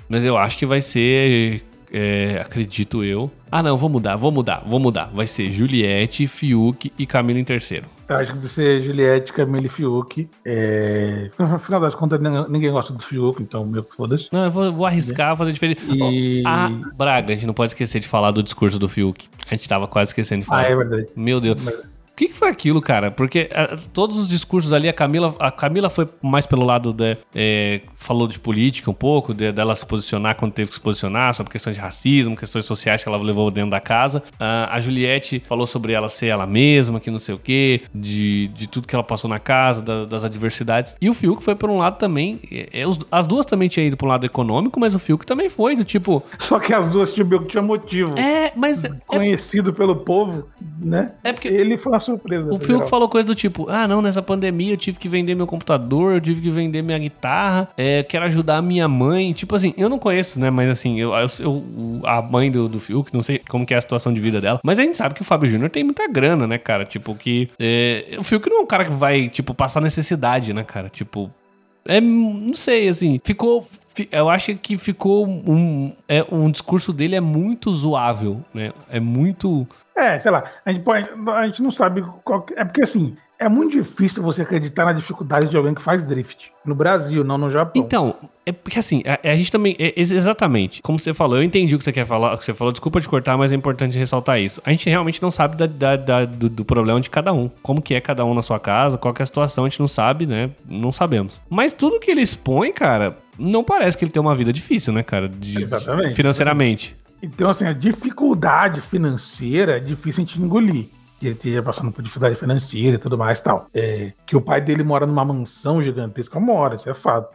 Mas eu acho que vai ser. É, acredito eu. Ah, não, vou mudar, vou mudar, vou mudar. Vai ser Juliette, Fiuk e Camila em terceiro. Eu acho que vai ser Juliette, Camille e Fiuk. É... No final das contas, ninguém- gosta do Fiuk, então meu foda-se. Não, eu vou, vou arriscar, fazer diferente. E- Oh, ah, Braga, a gente não pode esquecer de falar do discurso do Fiuk. A gente tava quase esquecendo de falar. Ah, é verdade. Meu Deus. O que, que foi aquilo, cara? Porque ah, todos os discursos ali, a Camila, a Camila foi mais pelo lado de. é, falou de política um pouco, de- dela se posicionar quando teve que se posicionar, sobre questões de racismo, questões sociais que ela levou dentro da casa. Ah, a Juliette falou sobre ela ser ela mesma, que não sei o quê, de, de tudo que ela passou na casa, da- das adversidades. E o Fiuk foi por um lado também. é, é, os- as duas também tinham ido por um lado econômico, mas o Fiuk também foi, do tipo. Só que as duas tinham, tinha motivo. É, mas. é- Conhecido pelo povo, né? É porque- Ele foi uma surpresa. O foi Fiuk falou coisa do tipo: ah, não, nessa pandemia eu tive que vender meu computador, eu tive que vender minha guitarra, é, quero ajudar a minha mãe. Tipo assim, eu não conheço, né? Mas assim, eu, eu- a mãe do, do Fiuk, não sei como que é a situação de vida dela. Mas a gente sabe que o Fábio Júnior tem muita grana, né, cara? Tipo, que. é, o Fiuk não é um cara que vai, tipo, passar necessidade, né, cara? Tipo. É, não sei, assim, ficou. fi- Eu acho que ficou um. É, um discurso dele é muito zoável, né? É muito. É, sei lá, a gente, pode, a gente não sabe qual É porque assim, é muito difícil você acreditar na dificuldade de alguém que faz drift. No Brasil, não no Japão. Então, é porque assim, a, a gente também. é- ex- exatamente. Como você falou, eu entendi o que você quer falar, o que você falou, desculpa te cortar, mas é importante ressaltar isso. A gente realmente não sabe da- da- da- do, do problema de cada um. Como que é cada um na sua casa, qual que é a situação, a gente não sabe, né? Não sabemos. Mas tudo que ele expõe, cara, não parece que ele tem uma vida difícil, né, cara? De- Exatamente. Financeiramente. Então, assim, a dificuldade financeira é difícil a gente engolir. Que ele esteja passando por dificuldade financeira e tudo mais e tal. É, que o pai dele mora numa mansão gigantesca, mora, isso é fato.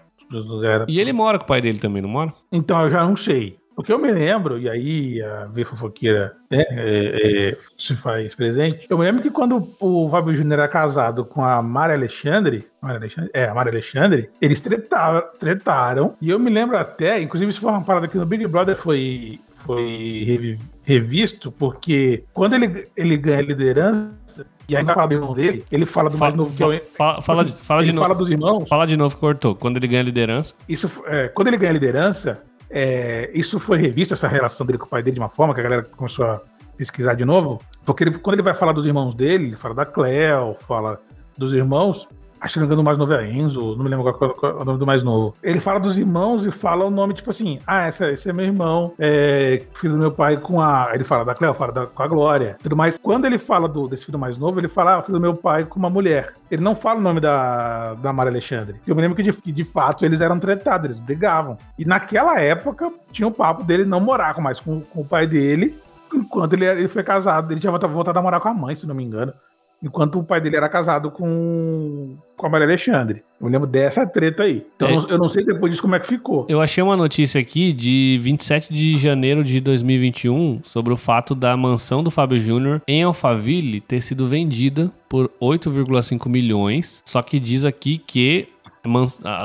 Era- E ele mora com o pai dele também, não mora? Então, eu já não sei. Porque eu me lembro, e aí a V fofoqueira né, é, é, se faz presente, eu me lembro que quando o Fábio Júnior era casado com a Mari Alexandre, Mari Alexandre é, a Mari Alexandre, eles tretaram, tretaram, e eu me lembro até, inclusive isso foi uma parada que no Big Brother foi, foi revi- revisto, porque quando ele, ele ganha liderança, e aí vai falar do irmão dele, ele fala do mais novo que é fala, fala, de- fala de ele fala novo. dos irmãos, Fala de novo cortou. Quando ele ganha liderança. isso, é, quando ele ganha liderança, é, isso foi revisto, essa relação dele com o pai dele, de uma forma que a galera começou a pesquisar de novo. Porque ele- quando ele vai falar dos irmãos dele, ele fala da Cleo, fala dos irmãos. Acho que não mais novo é Enzo, não me lembro qual, qual é o nome do mais novo. Ele fala dos irmãos e fala o nome, tipo assim, ah, esse, é- esse é meu irmão, é, filho do meu pai com a. Ele fala da Cleo, fala da- com a Glória, tudo mais. Quando ele fala do, desse filho mais novo, ele fala, ah, filho do meu pai com uma mulher. Ele não fala o nome da, da Maria Alexandre. Eu me lembro que de, de fato eles eram tretados, eles brigavam. E naquela época tinha o papo dele não morar mais com, com o pai dele, enquanto ele, ele foi casado. Ele tinha voltado a morar com a mãe, se não me engano. Enquanto o pai dele era casado com, com a Maria Alexandre. Eu lembro dessa treta aí. Então É. eu não- eu não sei depois disso como é que ficou. Eu achei uma notícia aqui de 27 de janeiro de 2021 sobre o fato da mansão do Fábio Júnior em Alphaville ter sido vendida por 8,5 milhões. Só que diz aqui que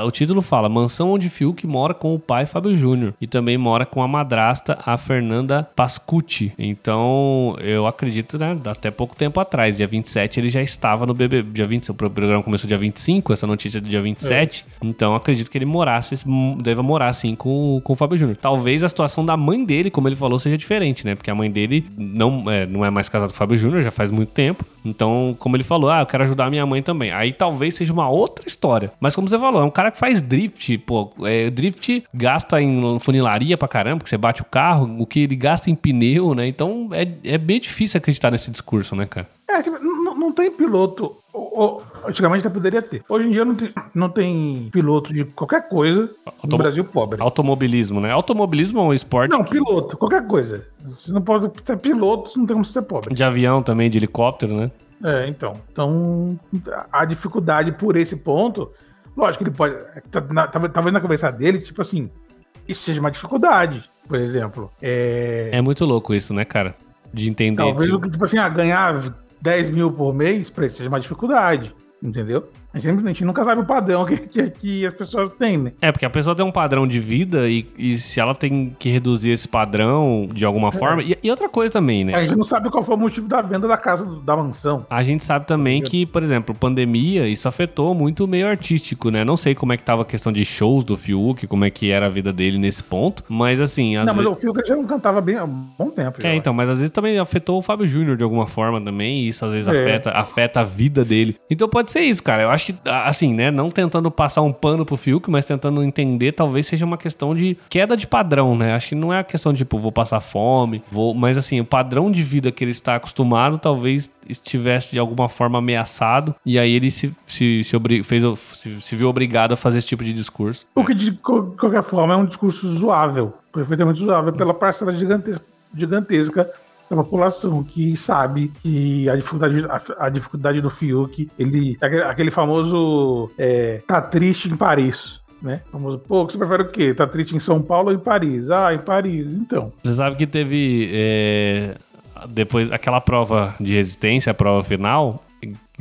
o título fala Mansão onde Fiuk mora com o pai Fábio Júnior e também mora com a madrasta, a Fernanda Pascucci. Então, eu acredito, né, até pouco tempo atrás, dia 27, ele já estava no BBB, dia 20, o programa começou dia 25, essa notícia é do dia 27. Então, eu acredito que ele morasse, deva morar assim com, com o Fábio Júnior. Talvez a situação da mãe dele, como ele falou, seja diferente, né? Porque a mãe dele não é, não é mais casada com o Fábio Júnior, já faz muito tempo. Então, como ele falou, ah, eu quero ajudar a minha mãe também. Aí talvez seja uma outra história. Mas como você falou, é um cara que faz drift, pô. É, drift gasta em funilaria pra caramba, que você bate o carro, o que ele gasta em pneu, né? Então é, é bem difícil acreditar nesse discurso, né, cara? É, tipo, não, não tem piloto. Ou- ou- antigamente até poderia ter. Hoje em dia não tem, não tem piloto de qualquer coisa no Brasil pobre. Automobilismo, né? Automobilismo é um esporte Não, piloto, qualquer coisa. Você não pode ser piloto, não tem como ser pobre. de avião também, de helicóptero, né? É, então. Então, a dificuldade por esse ponto, lógico que ele pode. tá- na- Talvez na cabeça dele, tipo assim, isso seja uma dificuldade, por exemplo. É, É muito louco isso, né, cara? De entender. talvez, que- que, tipo assim, ah, ganhar 10 mil por mês, ele seja uma dificuldade, entendeu? A gente, a gente nunca sabe o padrão que, que, que as pessoas têm, né? É, porque a pessoa tem um padrão de vida e, e se ela tem que reduzir esse padrão de alguma forma. E, e outra coisa também, né? A gente não sabe qual foi o motivo da venda da casa, da mansão. A gente sabe também que, por exemplo, pandemia, isso afetou muito o meio artístico, né? Não sei como é que tava a questão de shows do Fiuk, como é que era a vida dele nesse ponto, mas assim, às não, mas vezes... o Fiuk já não cantava bem há um bom tempo. É, então, mas às vezes também afetou o Fábio Júnior de alguma forma também, e isso às vezes É. afeta, afeta a vida dele. Então pode ser isso, cara. Eu acho que, assim, né, não tentando passar um pano pro Fiuk, mas tentando entender, talvez seja uma questão de queda de padrão, né? Acho que não é a questão de, tipo, vou passar fome, vou... Mas, assim, o padrão de vida que ele está acostumado talvez estivesse de alguma forma ameaçado, e aí ele se, se, se, fez, se, se viu obrigado a fazer esse tipo de discurso. O que de qualquer forma é um discurso zoável, perfeitamente zoável pela parcela gigantesca, gigantesca da população que sabe que a dificuldade, a, a dificuldade do Fiuk, ele aquele, famoso é, tá triste em Paris. Né? Famoso, pô, você prefere o quê? Tá triste em São Paulo ou em Paris? Ah, em Paris, então. Você sabe que teve é, depois aquela prova de resistência, a prova final,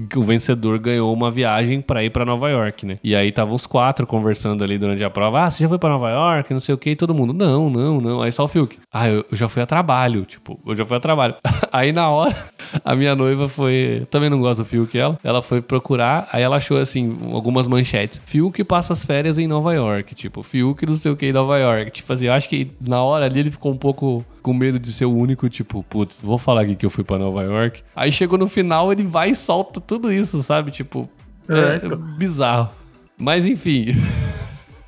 que o vencedor ganhou uma viagem pra ir pra Nova York, né? E aí estavam os quatro conversando ali durante a prova. Ah, você já foi pra Nova York? Não sei o que. E todo mundo, não, não, não. Aí só o Fiuk. Ah, eu, eu já fui a trabalho. Tipo, eu já fui a trabalho. aí na hora, a minha noiva foi. Também não gosto do Fiuk, ela. Ela foi procurar. Aí ela achou assim, algumas manchetes. Fiuk passa as férias em Nova York. Tipo, Fiuk não sei o que em Nova York. Tipo assim, eu acho que na hora ali ele ficou um pouco com medo de ser o único, tipo, putz, vou falar aqui que eu fui pra Nova York. Aí chegou no final, ele vai e solta tudo isso, sabe? Tipo, é, É, então. bizarro. Mas enfim.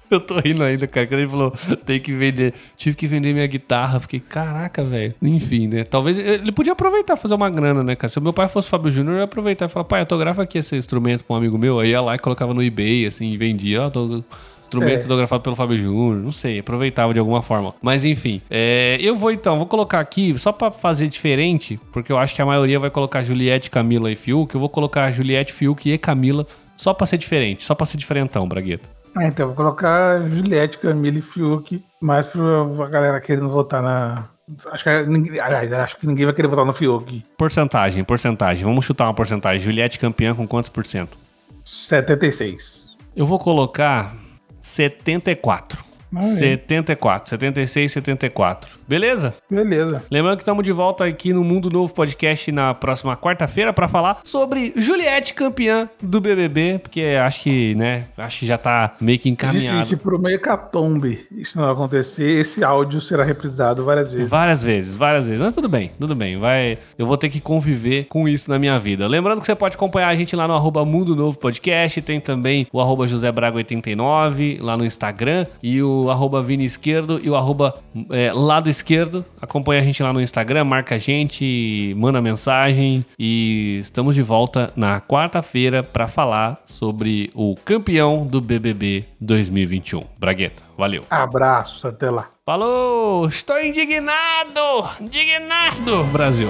Eu tô rindo ainda, cara. Quando ele falou, tem que vender. Tive que vender minha guitarra. Fiquei, caraca, velho. Enfim, né? Talvez. Ele podia aproveitar fazer uma grana, né, cara? Se o meu pai fosse Fábio Júnior, eu ia aproveitar e falar, pai, autografa aqui esse instrumento pra um amigo meu. Aí ia lá e colocava no eBay, assim, e vendia. Ó, tô- Instrumento É. autografado pelo Fábio Júnior, não sei, aproveitava de alguma forma. Mas enfim, é, eu vou então, vou colocar aqui, só pra fazer diferente, porque eu acho que a maioria vai colocar Juliette, Camila e Fiuk, eu vou colocar Juliette, Fiuk e Camila, só pra ser diferente, só pra ser diferentão, Bragueta. Ah, então, vou colocar Juliette, Camila e Fiuk, mais pra galera querendo votar na. Acho que, ninguém, aliás, acho que ninguém vai querer votar no Fiuk. Porcentagem, porcentagem, vamos chutar uma porcentagem. Juliette campeã com quantos por cento? 76. Eu vou colocar 74. Ah, é. 74, 76, 74. Beleza? Beleza. Lembrando que estamos de volta aqui no Mundo Novo Podcast na próxima quarta-feira para falar sobre Juliette campeã do BBB, porque acho que, né, acho que já tá meio que E encaminhado. se por uma hecatombe isso não acontecer, esse áudio será reprisado várias vezes. Várias vezes, várias vezes. Mas tudo bem, tudo bem. Vai, eu vou ter que conviver com isso na minha vida. Lembrando que você pode acompanhar a gente lá no arroba Mundo Novo Podcast. Tem também o arroba José Braga 89 lá no Instagram. E o arroba Vini Esquerdo e o arroba é, Lado Esquerdo. Acompanha a gente lá no Instagram, marca a gente, manda mensagem. E estamos de volta na quarta-feira para falar sobre o campeão do BBB 2021. Bragueta, valeu. Abraço, até lá. Falou! Estou indignado! Indignado, Brasil!